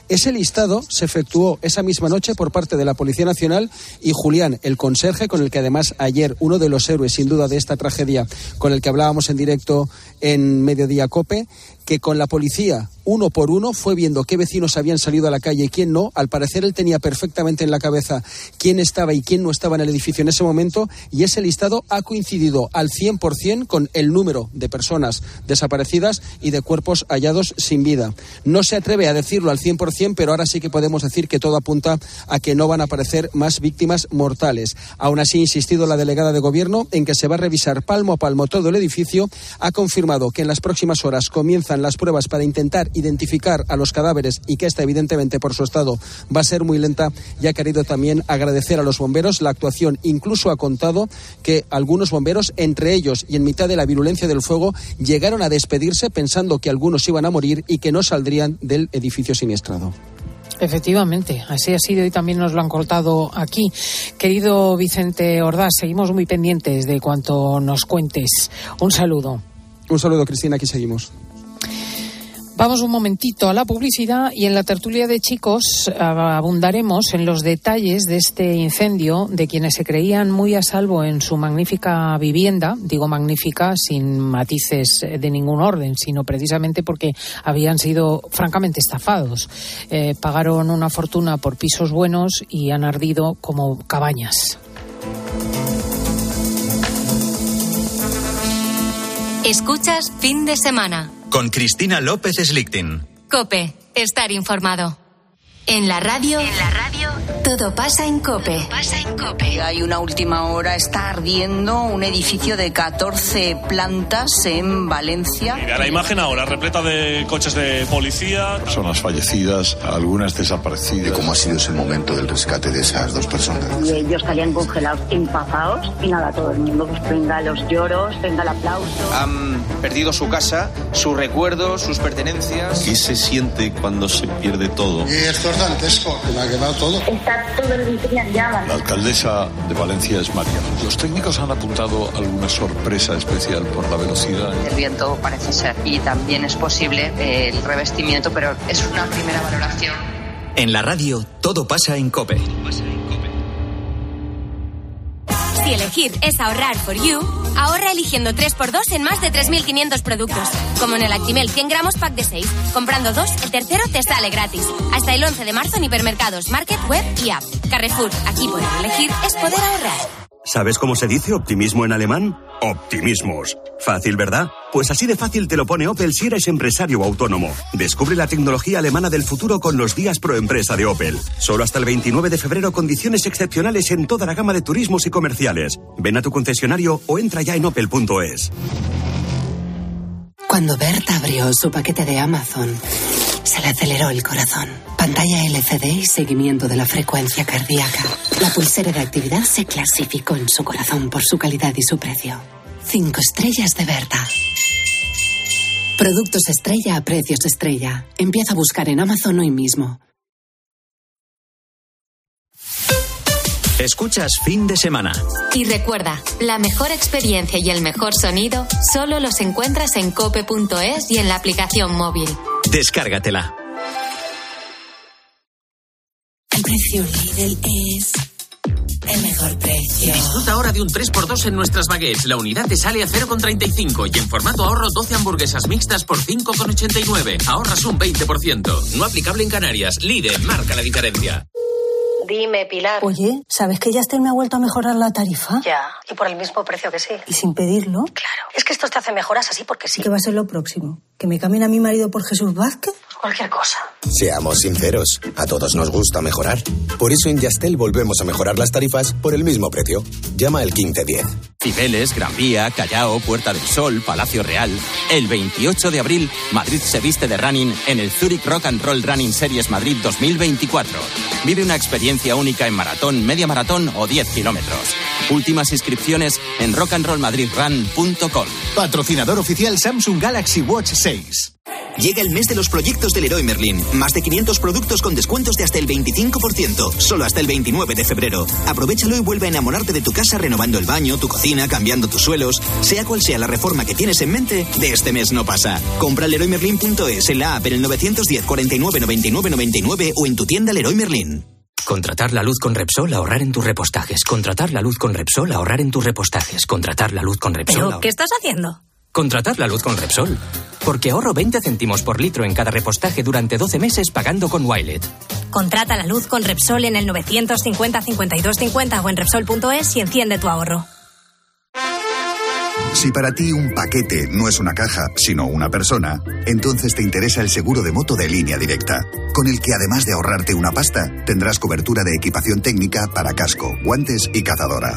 Ese listado se efectuó esa misma noche por parte de la Policía Nacional y Julián, el conserje, con el que además ayer uno de los héroes, sin duda, de esta tragedia, con el que hablábamos en directo en Mediodía Cope, que con la policía uno por uno fue viendo qué vecinos habían salido a la calle y quién no. Al parecer él tenía perfectamente en la cabeza quién estaba y quién no estaba en el edificio en ese momento y ese listado ha coincidido al 100% con el número de personas desaparecidas y de cuerpos hallados sin vida. No se atreve a decirlo al 100%, pero ahora sí que podemos decir que todo apunta a que no van a aparecer más víctimas mortales. Aún así, ha insistido la delegada de gobierno en que se va a revisar palmo a palmo todo el edificio. Ha confirmado que en las próximas horas comienzan las pruebas para intentar identificar a los cadáveres y que esta, evidentemente, por su estado, va a ser muy lenta y ha querido también agradecer a los bomberos la actuación. Incluso ha contado que algunos bomberos, entre ellos y en mitad de la virulencia del fuego, llegaron a despedirse pensando que algunos iban a morir y que no saldrían del edificio siniestrado. Efectivamente, así ha sido y también nos lo han contado aquí. Querido Vicente Ordaz, seguimos muy pendientes de cuanto nos cuentes. Un saludo. Un saludo, Cristina, aquí seguimos. Vamos un momentito a la publicidad y en la tertulia de chicos abundaremos en los detalles de este incendio de quienes se creían muy a salvo en su magnífica vivienda, digo magnífica sin matices de ningún orden, sino precisamente porque habían sido francamente estafados. Eh, pagaron una fortuna por pisos buenos y han ardido como cabañas. Escuchas fin de semana. Con Cristina López Slichting. Cope, estar informado. En la radio. En la radio. Todo pasa en Cope. pasa en Cope. Hay una última hora, está ardiendo un edificio de 14 plantas en Valencia. Mira la imagen ahora, repleta de coches de policía. Personas fallecidas, algunas desaparecidas. ¿Cómo ha sido ese momento del rescate de esas dos personas? Y ellos salían congelados, empapados, y nada, todo el mundo, pues venga los lloros, venga el aplauso. Han perdido su casa, sus recuerdos, sus pertenencias. ¿Qué se siente cuando se pierde todo? Y esto es dantesco, que me ha quemado todo. Está todo el en llamas. La alcaldesa de Valencia es María. Los técnicos han apuntado alguna sorpresa especial por la velocidad. El viento parece ser. Y también es posible eh, el revestimiento, pero es una primera valoración. En la radio, todo pasa en COPE. Si elegir es ahorrar for you, ahorra eligiendo 3x2 en más de 3.500 productos. Como en el Actimel 100 gramos pack de 6. Comprando dos, el tercero te sale gratis. Hasta el 11 de marzo en hipermercados, market, web y app. Carrefour, aquí poder elegir es poder ahorrar. ¿Sabes cómo se dice optimismo en alemán? Optimismos. Fácil, ¿verdad? Pues así de fácil te lo pone Opel si eres empresario autónomo. Descubre la tecnología alemana del futuro con los días pro empresa de Opel. Solo hasta el 29 de febrero condiciones excepcionales en toda la gama de turismos y comerciales. Ven a tu concesionario o entra ya en opel.es. Cuando Berta abrió su paquete de Amazon, se le aceleró el corazón. Pantalla LCD y seguimiento de la frecuencia cardíaca. La pulsera de actividad se clasificó en su corazón por su calidad y su precio. Cinco estrellas de Berta. Productos estrella a precios estrella. Empieza a buscar en Amazon hoy mismo. Escuchas fin de semana. Y recuerda, la mejor experiencia y el mejor sonido solo los encuentras en cope.es y en la aplicación móvil. Descárgatela. Precio Lidl es el mejor precio. Disfruta ahora de un 3x2 en nuestras baguettes. La unidad te sale a 0,35 y en formato ahorro 12 hamburguesas mixtas por 5,89. Ahorras un 20%. No aplicable en Canarias. Lidl marca la diferencia. Dime, Pilar. Oye, ¿sabes que Yastel me ha vuelto a mejorar la tarifa? Ya, y por el mismo precio que sí. ¿Y sin pedirlo? Claro. Es que esto te hace mejoras así porque sí. ¿Qué va a ser lo próximo? ¿Que me cambien a mi marido por Jesús Vázquez? Cualquier cosa. Seamos sinceros, a todos nos gusta mejorar. Por eso en Yastel volvemos a mejorar las tarifas por el mismo precio. Llama al 1510. Cibeles, Gran Vía, Callao, Puerta del Sol, Palacio Real. El 28 de abril, Madrid se viste de running en el Zurich Rock and Roll Running Series Madrid 2024. Vive una experiencia única en maratón, media maratón o 10 kilómetros. Últimas inscripciones en rockandrollmadridrun.com. Patrocinador oficial Samsung Galaxy Watch 6. Llega el mes de los proyectos del Leroy Merlin. Más de 500 productos con descuentos de hasta el 25%. Solo hasta el 29 de febrero. Aprovechalo y vuelve a enamorarte de tu casa renovando el baño, tu cocina, cambiando tus suelos. Sea cual sea la reforma que tienes en mente, de este mes no pasa. Compra leroymerlin.es en la app en el 910 49 99 99 o en tu tienda Leroy Merlin. Contratar la luz con Repsol, ahorrar en tus repostajes. Contratar la luz con Repsol, ahorrar en tus repostajes. Contratar la luz con Repsol. ¿Pero qué estás haciendo? Contratar la luz con Repsol. Porque ahorro 20 céntimos por litro en cada repostaje durante 12 meses pagando con Wilet. Contrata la luz con Repsol en el 950 52 50 o en Repsol.es y enciende tu ahorro. Si para ti un paquete no es una caja, sino una persona, entonces te interesa el seguro de moto de línea directa, con el que además de ahorrarte una pasta, tendrás cobertura de equipación técnica para casco, guantes y cazadora.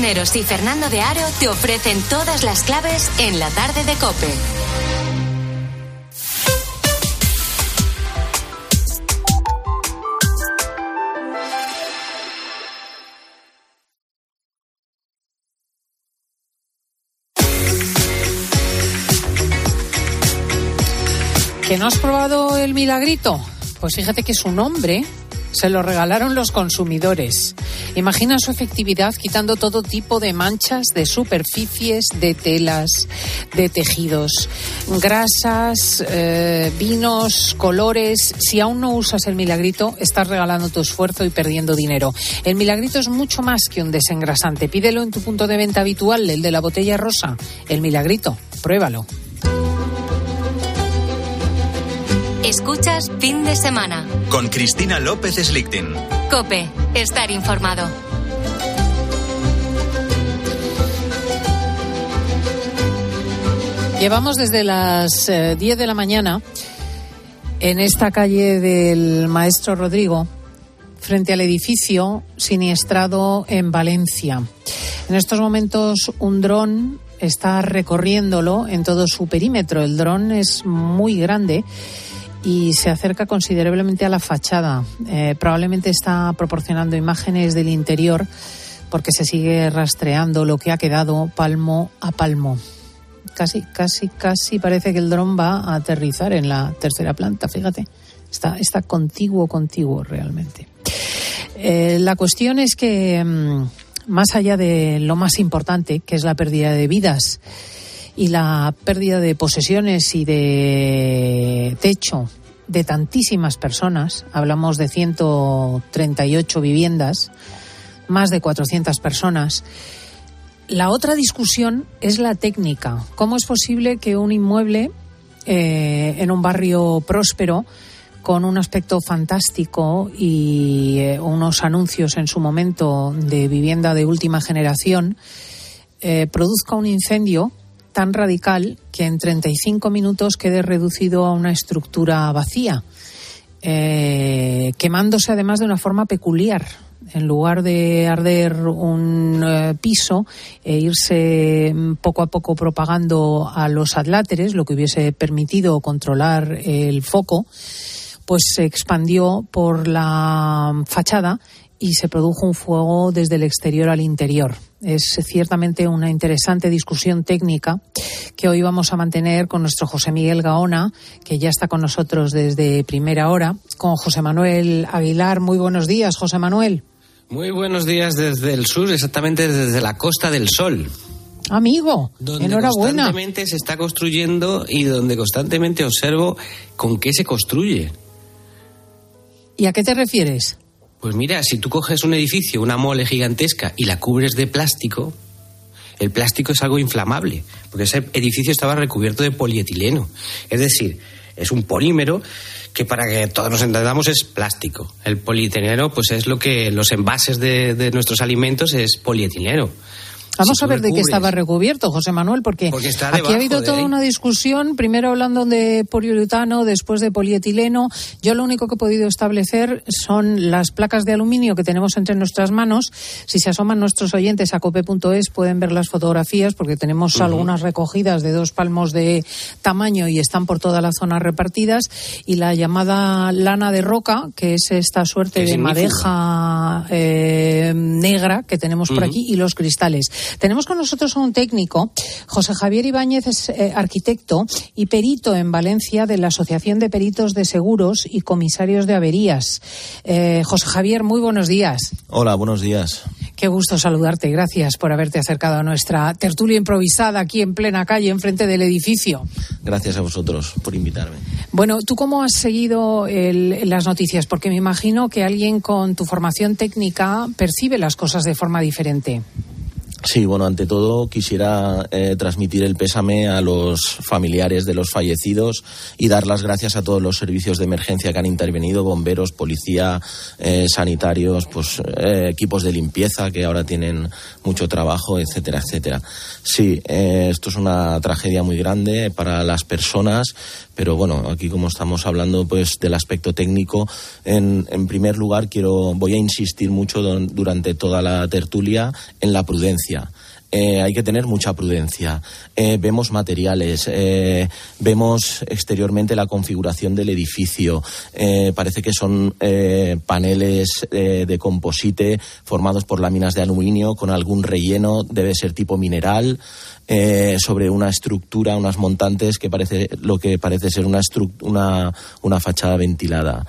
Cisneros y Fernando de Aro te ofrecen todas las claves en la tarde de Cope. ¿Que no has probado el milagrito? Pues fíjate que su nombre se lo regalaron los consumidores. Imagina su efectividad quitando todo tipo de manchas de superficies, de telas, de tejidos, grasas, eh, vinos, colores. Si aún no usas el milagrito, estás regalando tu esfuerzo y perdiendo dinero. El milagrito es mucho más que un desengrasante. Pídelo en tu punto de venta habitual, el de la botella rosa. El milagrito. Pruébalo. Escuchas fin de semana. Con Cristina López Slichting. Cope, estar informado. Llevamos desde las eh, 10 de la mañana en esta calle del Maestro Rodrigo, frente al edificio siniestrado en Valencia. En estos momentos un dron está recorriéndolo en todo su perímetro. El dron es muy grande y se acerca considerablemente a la fachada. Eh, probablemente está proporcionando imágenes del interior porque se sigue rastreando lo que ha quedado palmo a palmo. Casi, casi, casi parece que el dron va a aterrizar en la tercera planta, fíjate. Está, está contiguo, contiguo realmente. Eh, la cuestión es que, mm, más allá de lo más importante, que es la pérdida de vidas y la pérdida de posesiones y de techo de tantísimas personas, hablamos de 138 viviendas, más de 400 personas, la otra discusión es la técnica. ¿Cómo es posible que un inmueble eh, en un barrio próspero, con un aspecto fantástico y eh, unos anuncios en su momento de vivienda de última generación, eh, produzca un incendio tan radical que en 35 minutos quede reducido a una estructura vacía, eh, quemándose además de una forma peculiar. En lugar de arder un eh, piso e irse mm, poco a poco propagando a los adláteres, lo que hubiese permitido controlar el foco, pues se expandió por la fachada y se produjo un fuego desde el exterior al interior. Es ciertamente una interesante discusión técnica que hoy vamos a mantener con nuestro José Miguel Gaona, que ya está con nosotros desde primera hora, con José Manuel Aguilar. Muy buenos días, José Manuel. Muy buenos días desde el sur, exactamente desde la Costa del Sol. Amigo, donde enhorabuena. constantemente se está construyendo y donde constantemente observo con qué se construye. ¿Y a qué te refieres? Pues mira, si tú coges un edificio, una mole gigantesca y la cubres de plástico, el plástico es algo inflamable, porque ese edificio estaba recubierto de polietileno. Es decir, es un polímero que para que todos nos entendamos es plástico. El polietileno pues es lo que los envases de, de nuestros alimentos es polietileno. Vamos Si a ver de qué estaba recubierto, José Manuel, porque, aquí ha habido de toda una discusión, primero hablando de poliuretano, después de polietileno. Yo lo único que he podido establecer son las placas de aluminio que tenemos entre nuestras manos. Si se asoman nuestros oyentes a cope.es pueden ver las fotografías porque tenemos algunas recogidas de dos palmos de tamaño y están por toda la zona repartidas. Y la llamada lana de roca, que es esta suerte de madeja eh, negra que tenemos por aquí y los cristales. Tenemos con nosotros a un técnico, José Javier Ibáñez es eh, arquitecto y perito en Valencia de la Asociación de Peritos de Seguros y Comisarios de Averías. Eh, José Javier, muy buenos días. Hola, buenos días. Qué gusto saludarte. Gracias por haberte acercado a nuestra tertulia improvisada aquí en plena calle, enfrente del edificio. Gracias a vosotros por invitarme. Bueno, ¿tú cómo has seguido el- las noticias? Porque me imagino que alguien con tu formación técnica percibe las cosas de forma diferente. Sí, bueno, ante todo quisiera eh, transmitir el pésame a los familiares de los fallecidos y dar las gracias a todos los servicios de emergencia que han intervenido, bomberos, policía, eh, sanitarios, pues eh, equipos de limpieza que ahora tienen mucho trabajo, etcétera, etcétera. Sí, esto es una tragedia muy grande para las personas, pero bueno, aquí como estamos hablando pues del aspecto técnico, en, primer lugar quiero voy a insistir mucho durante toda la tertulia en la prudencia. Eh, hay que tener mucha prudencia. Eh, vemos materiales, eh, vemos exteriormente la configuración del edificio. Eh, parece que son eh, paneles eh, de composite formados por láminas de aluminio con algún relleno, debe ser tipo mineral, sobre una estructura, unas montantes que parece lo que parece ser una, una, una fachada ventilada.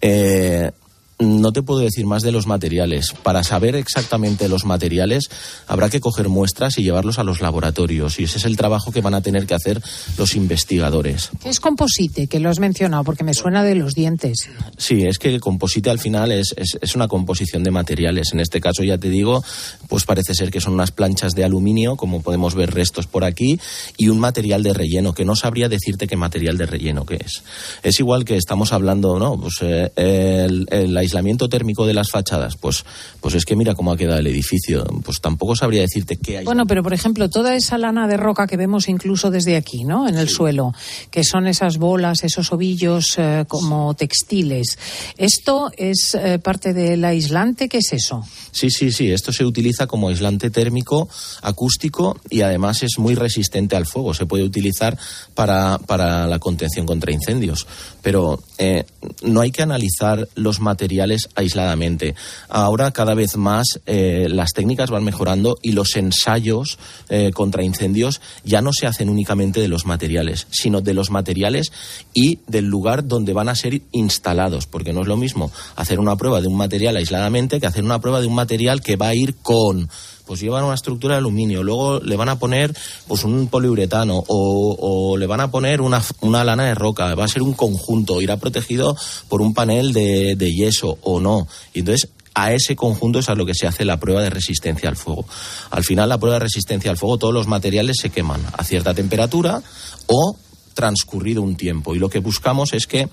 Eh, no te puedo decir más de los materiales. Para saber exactamente los materiales habrá que coger muestras y llevarlos a los laboratorios y ese es el trabajo que van a tener que hacer los investigadores. ¿Qué es composite? Que lo has mencionado porque me suena de los dientes. Sí, es que el composite al final es, es, es una composición de materiales. En este caso, ya te digo, pues parece ser que son unas planchas de aluminio, como podemos ver restos por aquí, y un material de relleno, que no sabría decirte qué material de relleno que es. Es igual que estamos hablando, ¿no? Pues eh, el, el aislamiento térmico de las fachadas, pues, pues es que mira cómo ha quedado el edificio. Pues tampoco sabría decirte qué hay. Bueno, pero por ejemplo, toda esa lana de roca que vemos incluso desde aquí, ¿no? En el suelo, que son esas bolas, esos ovillos eh, como textiles. ¿Esto es eh, parte del aislante? ¿Qué es eso? Sí, sí, sí. Esto se utiliza como aislante térmico, acústico y además es muy resistente al fuego. Se puede utilizar para, para la contención contra incendios. Pero eh, no hay que analizar los materiales aisladamente. Ahora cada vez más eh, las técnicas van mejorando y los ensayos eh, contra incendios ya no se hacen únicamente de los materiales, sino de los materiales y del lugar donde van a ser instalados, porque no es lo mismo hacer una prueba de un material aisladamente que hacer una prueba de un material que va a ir con pues llevan una estructura de aluminio, luego le van a poner pues un poliuretano o, o le van a poner una, una lana de roca, va a ser un conjunto, irá protegido por un panel de, de yeso o no. Y entonces a ese conjunto es a lo que se hace la prueba de resistencia al fuego. Al final la prueba de resistencia al fuego, todos los materiales se queman a cierta temperatura o transcurrido un tiempo. Y lo que buscamos es que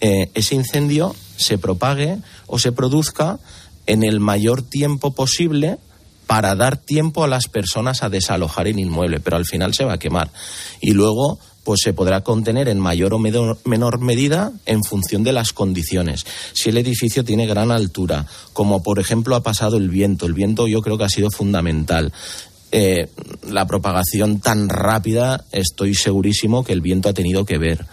eh, ese incendio se propague o se produzca en el mayor tiempo posible para dar tiempo a las personas a desalojar el inmueble, pero al final se va a quemar. Y luego pues se podrá contener en mayor o menor, medida en función de las condiciones. Si el edificio tiene gran altura, como por ejemplo ha pasado el viento, el viento yo creo que ha sido fundamental. Eh, la propagación tan rápida, estoy segurísimo que el viento ha tenido que ver.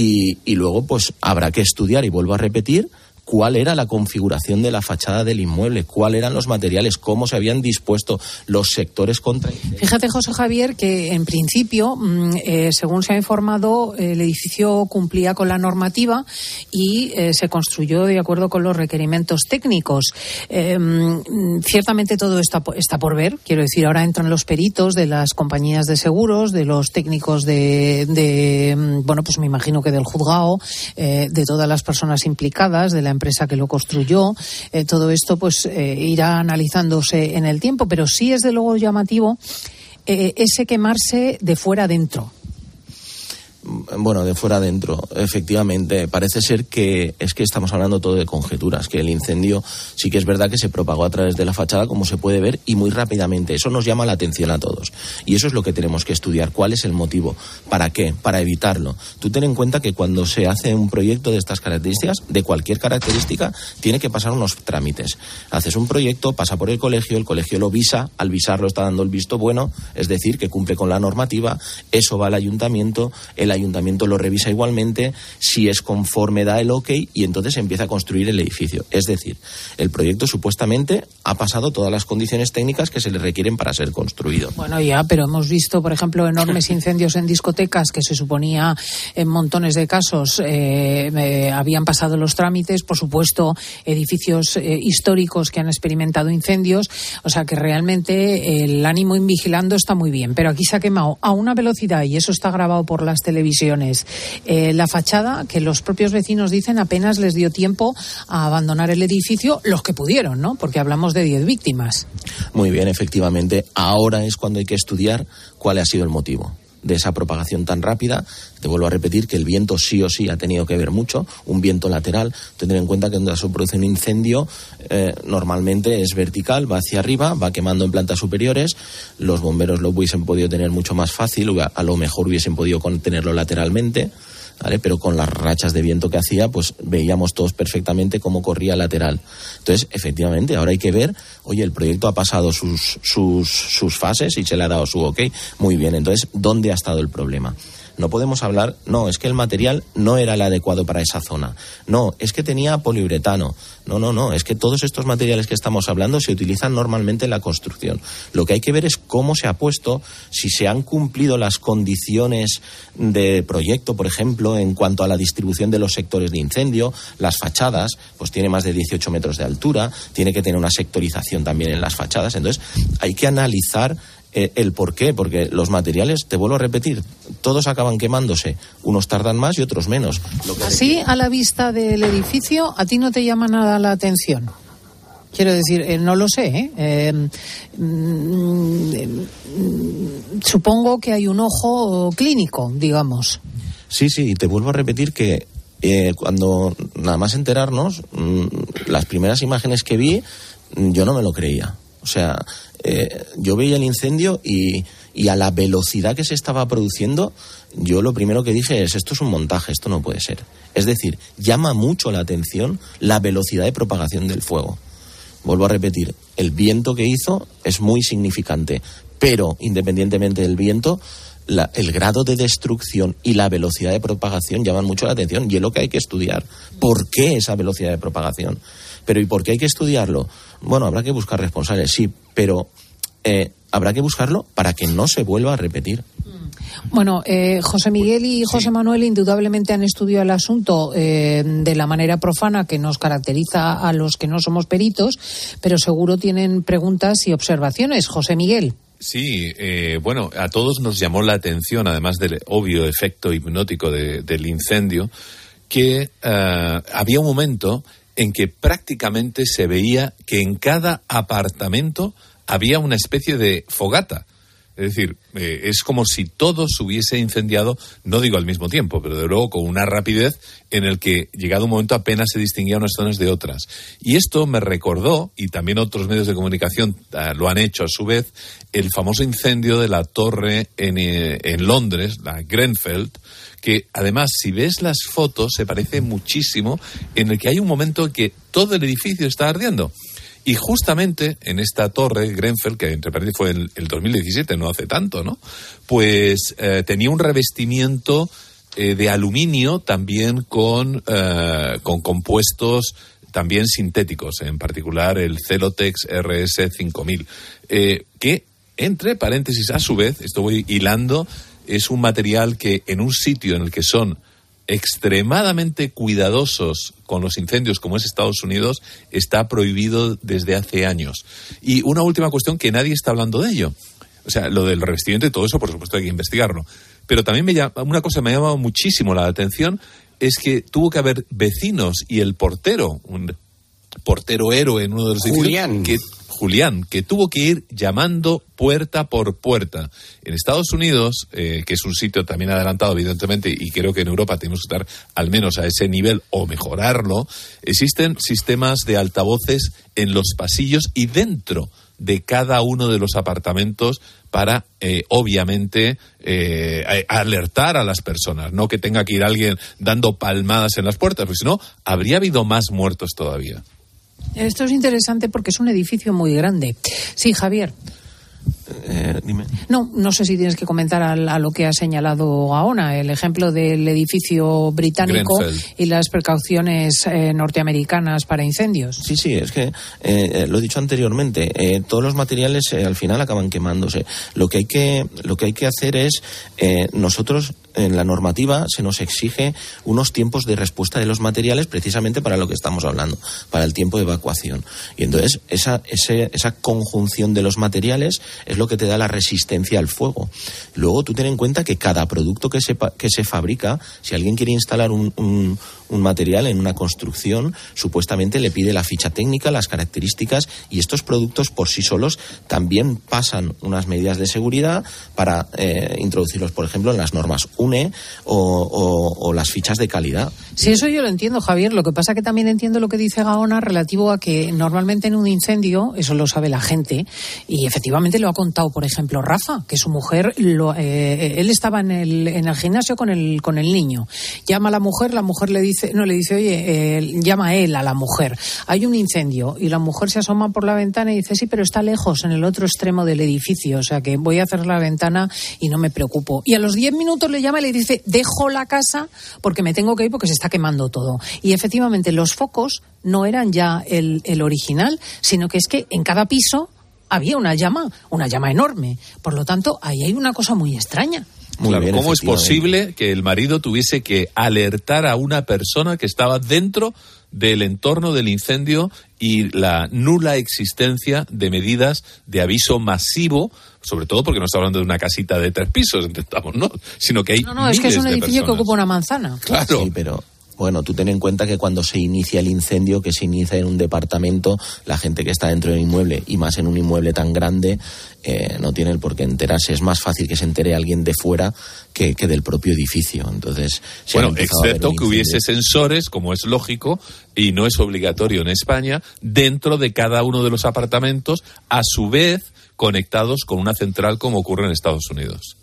Y luego, pues habrá que estudiar, y vuelvo a repetir, cuál era la configuración de la fachada del inmueble, cuáles eran los materiales, cómo se habían dispuesto los sectores contra. Fíjate, José Javier, que en principio, mm, eh, según se ha informado, el edificio cumplía con la normativa y eh, se construyó de acuerdo con los requerimientos técnicos. Eh, mm, ciertamente todo está, po- está por ver. Quiero decir, ahora entran los peritos de las compañías de seguros, de los técnicos de, de, mm, bueno, pues me imagino que del juzgado, de todas las personas implicadas, de la empresa que lo construyó. Eh, todo esto, pues, eh, irá analizándose en el tiempo, pero sí es de luego llamativo eh, ese quemarse de fuera adentro. Bueno, de fuera adentro, efectivamente. Parece ser que es que estamos hablando todo de conjeturas, que el incendio sí que es verdad que se propagó a través de la fachada, como se puede ver, y muy rápidamente. Eso nos llama la atención a todos. Y eso es lo que tenemos que estudiar. ¿Cuál es el motivo? ¿Para qué? Para evitarlo. Tú ten en cuenta que cuando se hace un proyecto de estas características, de cualquier característica, tiene que pasar unos trámites. Haces un proyecto, pasa por el colegio, el colegio lo visa, al visarlo está dando el visto bueno, es decir, que cumple con la normativa, eso va al ayuntamiento, el ayuntamiento lo revisa igualmente, si es conforme da el ok y entonces empieza a construir el edificio. Es decir, el proyecto supuestamente ha pasado todas las condiciones técnicas que se le requieren para ser construido. Bueno, ya, pero hemos visto, por ejemplo, enormes incendios en discotecas que se suponía en montones de casos eh, eh, habían pasado los trámites, por supuesto, edificios eh, históricos que han experimentado incendios, o sea que realmente el ánimo en vigilando está muy bien, pero aquí se ha quemado a una velocidad y eso está grabado por las televisiones. La fachada, que los propios vecinos dicen apenas les dio tiempo a abandonar el edificio, los que pudieron, ¿no? Porque hablamos de 10 víctimas. Muy bien, efectivamente. Ahora es cuando hay que estudiar cuál ha sido el motivo de esa propagación tan rápida. Te vuelvo a repetir que el viento sí o sí ha tenido que ver mucho, un viento lateral. Tener en cuenta que cuando se produce un incendio eh, normalmente es vertical, va hacia arriba, va quemando en plantas superiores. Los bomberos lo hubiesen podido tener mucho más fácil, a lo mejor hubiesen podido contenerlo lateralmente. Pero con las rachas de viento que hacía, pues veíamos todos perfectamente cómo corría lateral. Entonces, efectivamente, ahora hay que ver, oye, el proyecto ha pasado sus, sus, sus fases y se le ha dado su ok. Muy bien, entonces, ¿dónde ha estado el problema? No podemos hablar, no, es que el material no era el adecuado para esa zona. No, es que tenía poliuretano. No, no, no, es que todos estos materiales que estamos hablando se utilizan normalmente en la construcción. Lo que hay que ver es cómo se ha puesto, si se han cumplido las condiciones de proyecto, por ejemplo, en cuanto a la distribución de los sectores de incendio, las fachadas, pues tiene más de 18 metros de altura, tiene que tener una sectorización también en las fachadas. Entonces, hay que analizar eh, el por qué, porque los materiales, te vuelvo a repetir, todos acaban quemándose, unos tardan más y otros menos. Así, a la vista del edificio, ¿a ti no te llama nada la atención? Quiero decir, eh, no lo sé. ¿eh? eh mm, supongo que hay un ojo clínico, digamos. Sí, sí, y te vuelvo a repetir que cuando nada más enterarnos, mm, las primeras imágenes que vi, mm, yo no me lo creía. O sea, eh, yo veía el incendio y, y, a la velocidad que se estaba produciendo, yo lo primero que dije es, esto es un montaje, esto no puede ser. Es decir, llama mucho la atención la velocidad de propagación del fuego. Vuelvo a repetir, el viento que hizo es muy significante, pero independientemente del viento, el grado de destrucción y la velocidad de propagación llaman mucho la atención y es lo que hay que estudiar. ¿Por qué esa velocidad de propagación? Pero ¿y por qué hay que estudiarlo? Bueno, habrá que buscar responsables, sí, pero eh, habrá que buscarlo para que no se vuelva a repetir. Bueno, eh, José Miguel y José Manuel indudablemente han estudiado el asunto eh, de la manera profana que nos caracteriza a los que no somos peritos, pero seguro tienen preguntas y observaciones. José Miguel. Sí, bueno, a todos nos llamó la atención, además del obvio efecto hipnótico del incendio, que había un momento en que prácticamente se veía que en cada apartamento había una especie de fogata. Es decir, eh, es como si todo se hubiese incendiado, no digo al mismo tiempo, pero de luego con una rapidez en el que llegado un momento apenas se distinguían unas zonas de otras. Y esto me recordó, y también otros medios de comunicación ah, lo han hecho a su vez, el famoso incendio de la torre en, eh, en Londres, la Grenfell, que además si ves las fotos se parece muchísimo en el que hay un momento en que todo el edificio está ardiendo. Y justamente en esta torre, Grenfell, que entre paréntesis fue el, el 2017, no hace tanto, ¿no? Pues eh, tenía un revestimiento eh, de aluminio también con, eh, con compuestos también sintéticos, en particular el Celotex RS 5000, que, entre paréntesis, a su vez, esto voy hilando, es un material que en un sitio en el que son extremadamente cuidadosos con los incendios como es Estados Unidos está prohibido desde hace años. Y una última cuestión que nadie está hablando de ello. O sea, lo del revestimiento y todo eso, por supuesto, hay que investigarlo. Pero también me llama, una cosa me ha llamado muchísimo la atención es que tuvo que haber vecinos y el portero, un portero héroe en uno de los Julián. que Julián, que tuvo que ir llamando puerta por puerta. En Estados Unidos, eh, que es un sitio también adelantado, evidentemente, y creo que en Europa tenemos que estar al menos a ese nivel o mejorarlo, existen sistemas de altavoces en los pasillos y dentro de cada uno de los apartamentos para, eh, obviamente, eh, alertar a las personas, no que tenga que ir alguien dando palmadas en las puertas, porque si no, habría habido más muertos todavía. Esto es interesante porque es un edificio muy grande. Sí, Javier. Eh, dime. No, no sé si tienes que comentar a, a, lo que ha señalado Gaona, el ejemplo del edificio británico Grenfell. y las precauciones eh, norteamericanas para incendios. Sí, sí, es que eh, lo he dicho anteriormente, todos los materiales al final acaban quemándose. Lo que hay que, lo que, hay que hacer es nosotros en la normativa se nos exige unos tiempos de respuesta de los materiales precisamente para lo que estamos hablando, para el tiempo de evacuación. Y entonces esa, ese, esa conjunción de los materiales es lo que te da la resistencia al fuego. Luego tú ten en cuenta que cada producto que se, que se fabrica, si alguien quiere instalar un, un, material en una construcción, supuestamente le pide la ficha técnica, las características y estos productos por sí solos también pasan unas medidas de seguridad para eh, introducirlos, por ejemplo, en las normas UNE o, o, o, las fichas de calidad. Sí, eso yo lo entiendo, Javier. Lo que pasa que también entiendo lo que dice Gaona relativo a que normalmente en un incendio, eso lo sabe la gente, y efectivamente lo ha contado, por ejemplo, Rafa, que su mujer, lo, eh, él estaba en el, en el gimnasio con el, con el niño. Llama a la mujer, la mujer le dice, no, le dice, oye, eh, llama a él, a la mujer. Hay un incendio y la mujer se asoma por la ventana y dice, sí, pero está lejos, en el otro extremo del edificio, o sea que voy a cerrar la ventana y no me preocupo. Y a los 10 minutos le llama y le dice, dejo la casa porque me tengo que ir porque se está quemando todo. Y efectivamente los focos no eran ya el, el original, sino que es que en cada piso había una llama, una llama enorme. Por lo tanto, ahí hay una cosa muy extraña. Muy claro, bien, ¿Cómo es posible que el marido tuviese que alertar a una persona que estaba dentro del entorno del incendio y la nula existencia de medidas de aviso masivo, sobre todo porque no está hablando de una casita de tres pisos, intentamos, ¿no? Sino que hay No, no, es que es un edificio que ocupa una manzana. Claro. Sí, pero bueno, tú ten en cuenta que cuando se inicia el incendio, que se inicia en un departamento, la gente que está dentro del inmueble, y más en un inmueble tan grande, eh, no tiene el por qué enterarse. Es más fácil que se entere alguien de fuera que, que del propio edificio. Entonces, si bueno, excepto que hubiese sensores, como es lógico, y no es obligatorio en España, dentro de cada uno de los apartamentos, a su vez conectados con una central como ocurre en Estados Unidos.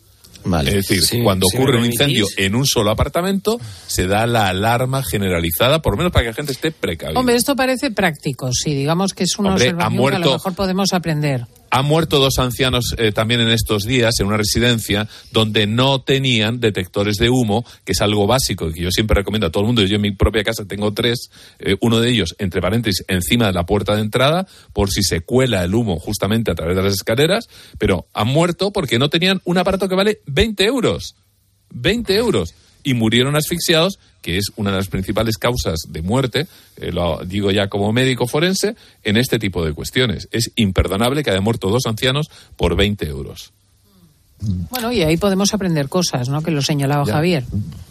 Vale. Es decir, Sí, cuando sí, ocurre un incendio en un solo apartamento, se da la alarma generalizada, por lo menos para que la gente esté precavida. Hombre, esto parece práctico, sí, digamos que es una Hombre, observación que a lo mejor podemos aprender. Han muerto dos ancianos eh, también en estos días en una residencia donde no tenían detectores de humo, que es algo básico que yo siempre recomiendo a todo el mundo. Yo en mi propia casa tengo tres, eh, uno de ellos, entre paréntesis, encima de la puerta de entrada, por si se cuela el humo justamente a través de las escaleras, pero han muerto porque no tenían un aparato que vale 20 euros. 20 euros. Y murieron asfixiados, que es una de las principales causas de muerte, eh, lo digo ya como médico forense, en este tipo de cuestiones. Es imperdonable que haya muerto dos ancianos por 20 euros. Bueno, y ahí podemos aprender cosas, ¿no? Que lo señalaba Ya. Javier.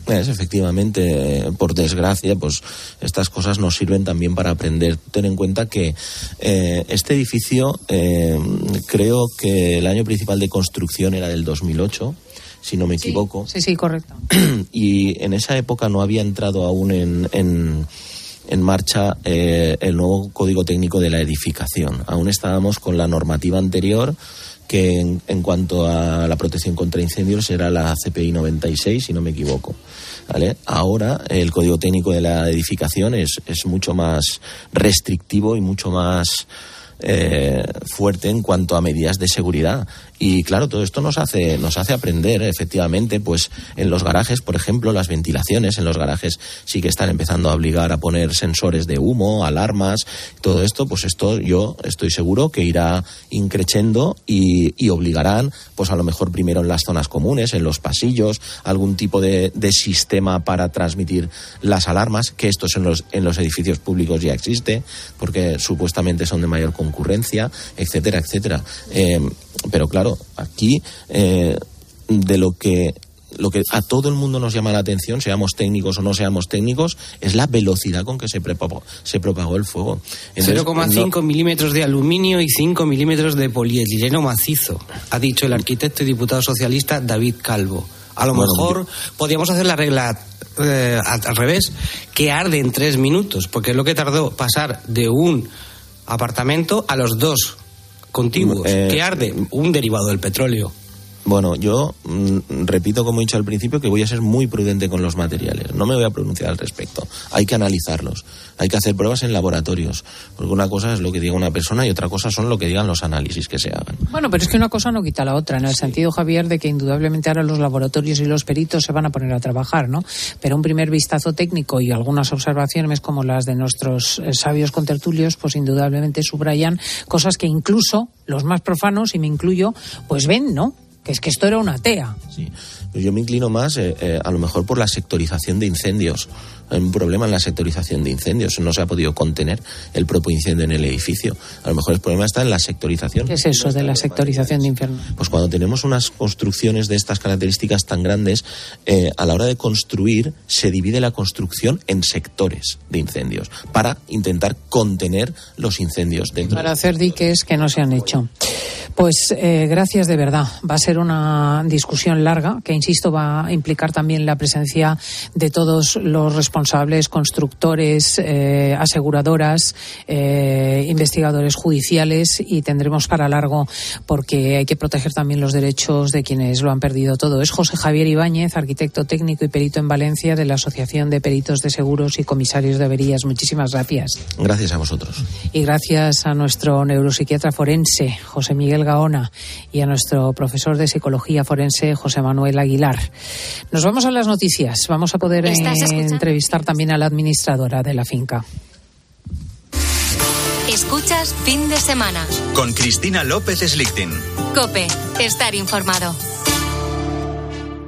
Es efectivamente, eh, por desgracia, pues estas cosas nos sirven también para aprender. Ten en cuenta que eh, este edificio, eh, creo que el año principal de construcción era del 2008, si no me equivoco. Sí, sí, correcto. y en esa época no había entrado aún en, en, en marcha eh, el nuevo código técnico de la edificación. Aún estábamos con la normativa anterior que en, en cuanto a la protección contra incendios era la CPI 96, si no me equivoco. ¿Vale? Ahora el código técnico de la edificación es, es mucho más restrictivo y mucho más eh, fuerte en cuanto a medidas de seguridad. Y claro, todo esto nos hace, nos hace aprender, efectivamente, pues en los garajes, por ejemplo, las ventilaciones, en los garajes sí que están empezando a obligar a poner sensores de humo, alarmas, todo esto, pues esto yo estoy seguro que irá increciendo y, y obligarán, pues a lo mejor primero en las zonas comunes, en los pasillos, algún tipo de, de sistema para transmitir las alarmas, que estos en los, en los edificios públicos ya existe, porque supuestamente son de mayor concurrencia, etcétera, etcétera. Eh, pero claro, aquí eh, de lo que lo que a todo el mundo nos llama la atención, seamos técnicos o no seamos técnicos, es la velocidad con que se propagó, se propagó el fuego. 0,5 milímetros de aluminio y 5 milímetros de polietileno macizo, ha dicho el arquitecto y diputado socialista David Calvo. A lo mejor podríamos hacer la regla eh, al revés, que arde en tres minutos, porque es lo que tardó pasar de un apartamento a los dos contiguos, Eh, que arde un derivado del petróleo. Bueno, yo mm, repito, como he dicho al principio, que voy a ser muy prudente con los materiales. No me voy a pronunciar al respecto. Hay que analizarlos. Hay que hacer pruebas en laboratorios. Porque una cosa es lo que diga una persona y otra cosa son lo que digan los análisis que se hagan. Bueno, pero es que una cosa no quita la otra, en el sentido, Javier, de que indudablemente ahora los laboratorios y los peritos se van a poner a trabajar, ¿no? Pero un primer vistazo técnico y algunas observaciones como las de nuestros eh, sabios contertulios, pues indudablemente subrayan cosas que incluso los más profanos, y me incluyo, pues ven, ¿no? Que es que esto era una tea. Yo me inclino más, eh, eh, a lo mejor, por la sectorización de incendios. Hay un problema en la sectorización de incendios. No se ha podido contener el propio incendio en el edificio. A lo mejor el problema está en la sectorización. ¿Qué es eso de la sectorización de infierno? Pues cuando tenemos unas construcciones de estas características tan grandes, eh, a la hora de construir se divide la construcción en sectores de incendios para intentar contener los incendios dentro. Para hacer diques que no se han hecho. Pues eh, gracias de verdad. Va a ser una discusión larga que, insisto, va a implicar también la presencia de todos los responsables, constructores, eh, aseguradoras, eh, investigadores judiciales y tendremos para largo porque hay que proteger también los derechos de quienes lo han perdido todo. Es José Javier Ibáñez, arquitecto técnico y perito en Valencia de la Asociación de Peritos de Seguros y Comisarios de Averías. Muchísimas gracias. Gracias a vosotros. Y gracias a nuestro neuropsiquiatra forense, José Miguel Gaona, y a nuestro profesor de psicología forense, José Manuel Aguilar. Nos vamos a las noticias. Vamos a poder ¿Estás eh, escuchando? Entrevistar también a la administradora de la finca. Escuchas fin de semana. Con Cristina López Slichting. Cope, estar informado.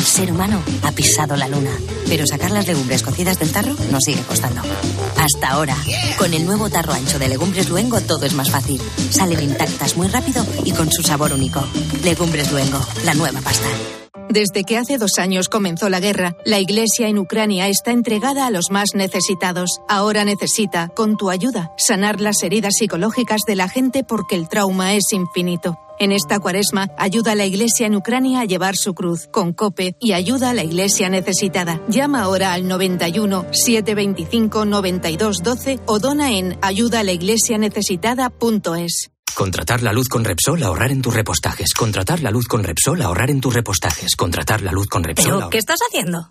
El ser humano ha pisado la luna, pero sacar las legumbres cocidas del tarro nos sigue costando. Hasta ahora, con el nuevo tarro ancho de Legumbres Luengo todo es más fácil. Salen intactas muy rápido y con su sabor único. Legumbres Luengo, la nueva pasta. Desde que hace dos años comenzó la guerra, la Iglesia en Ucrania está entregada a los más necesitados. Ahora necesita, con tu ayuda, sanar las heridas psicológicas de la gente porque el trauma es infinito. En esta cuaresma, ayuda a la Iglesia en Ucrania a llevar su cruz con COPE y ayuda a la Iglesia necesitada. Llama ahora al 91 725 92 12 o dona en ayudaalaiglesianecesitada.es. Contratar la luz con Repsol, ahorrar en tus repostajes. Contratar la luz con Repsol, ahorrar en tus repostajes. Contratar la luz con Repsol. ¿Pero ahorrar- qué estás haciendo?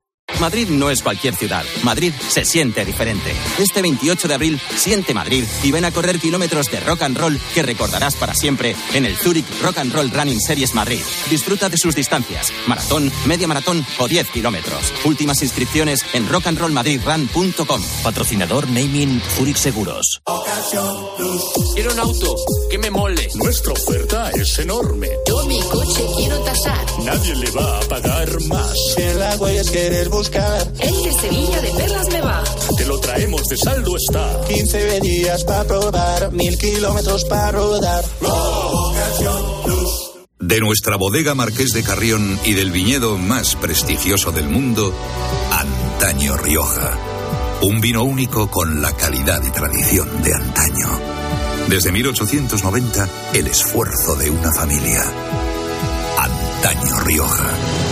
Madrid no es cualquier ciudad. Madrid se siente diferente. Este 28 de abril, siente Madrid y ven a correr kilómetros de rock and roll que recordarás para siempre en el Zurich Rock and Roll Running Series Madrid. Disfruta de sus distancias: maratón, media maratón o 10 kilómetros. Últimas inscripciones en rockandrollmadridrun.com. Patrocinador Naming Zurich Seguros. Quiero un auto que me mole. Nuestra oferta es enorme. Yo mi coche quiero tasar. Nadie le va a pagar más. En la huellas quieres buscar. El de Sevilla de Perlas me va. Te lo traemos de saldo está. 15 días para probar, mil kilómetros para rodar. De nuestra bodega Marqués de Carrión y del viñedo más prestigioso del mundo, Antaño Rioja. Un vino único con la calidad y tradición de antaño. Desde 1890, el esfuerzo de una familia. Antaño Rioja.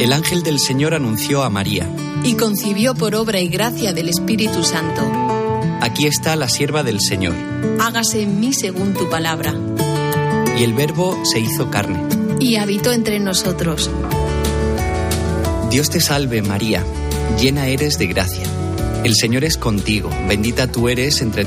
El ángel del Señor anunció a María. y concibió por obra y gracia del Espíritu Santo. Aquí está la sierva del Señor. Hágase en mí según tu palabra. Y el Verbo se hizo carne. Y habitó entre nosotros. Dios te salve María, llena eres de gracia. El Señor es contigo, bendita tú eres entre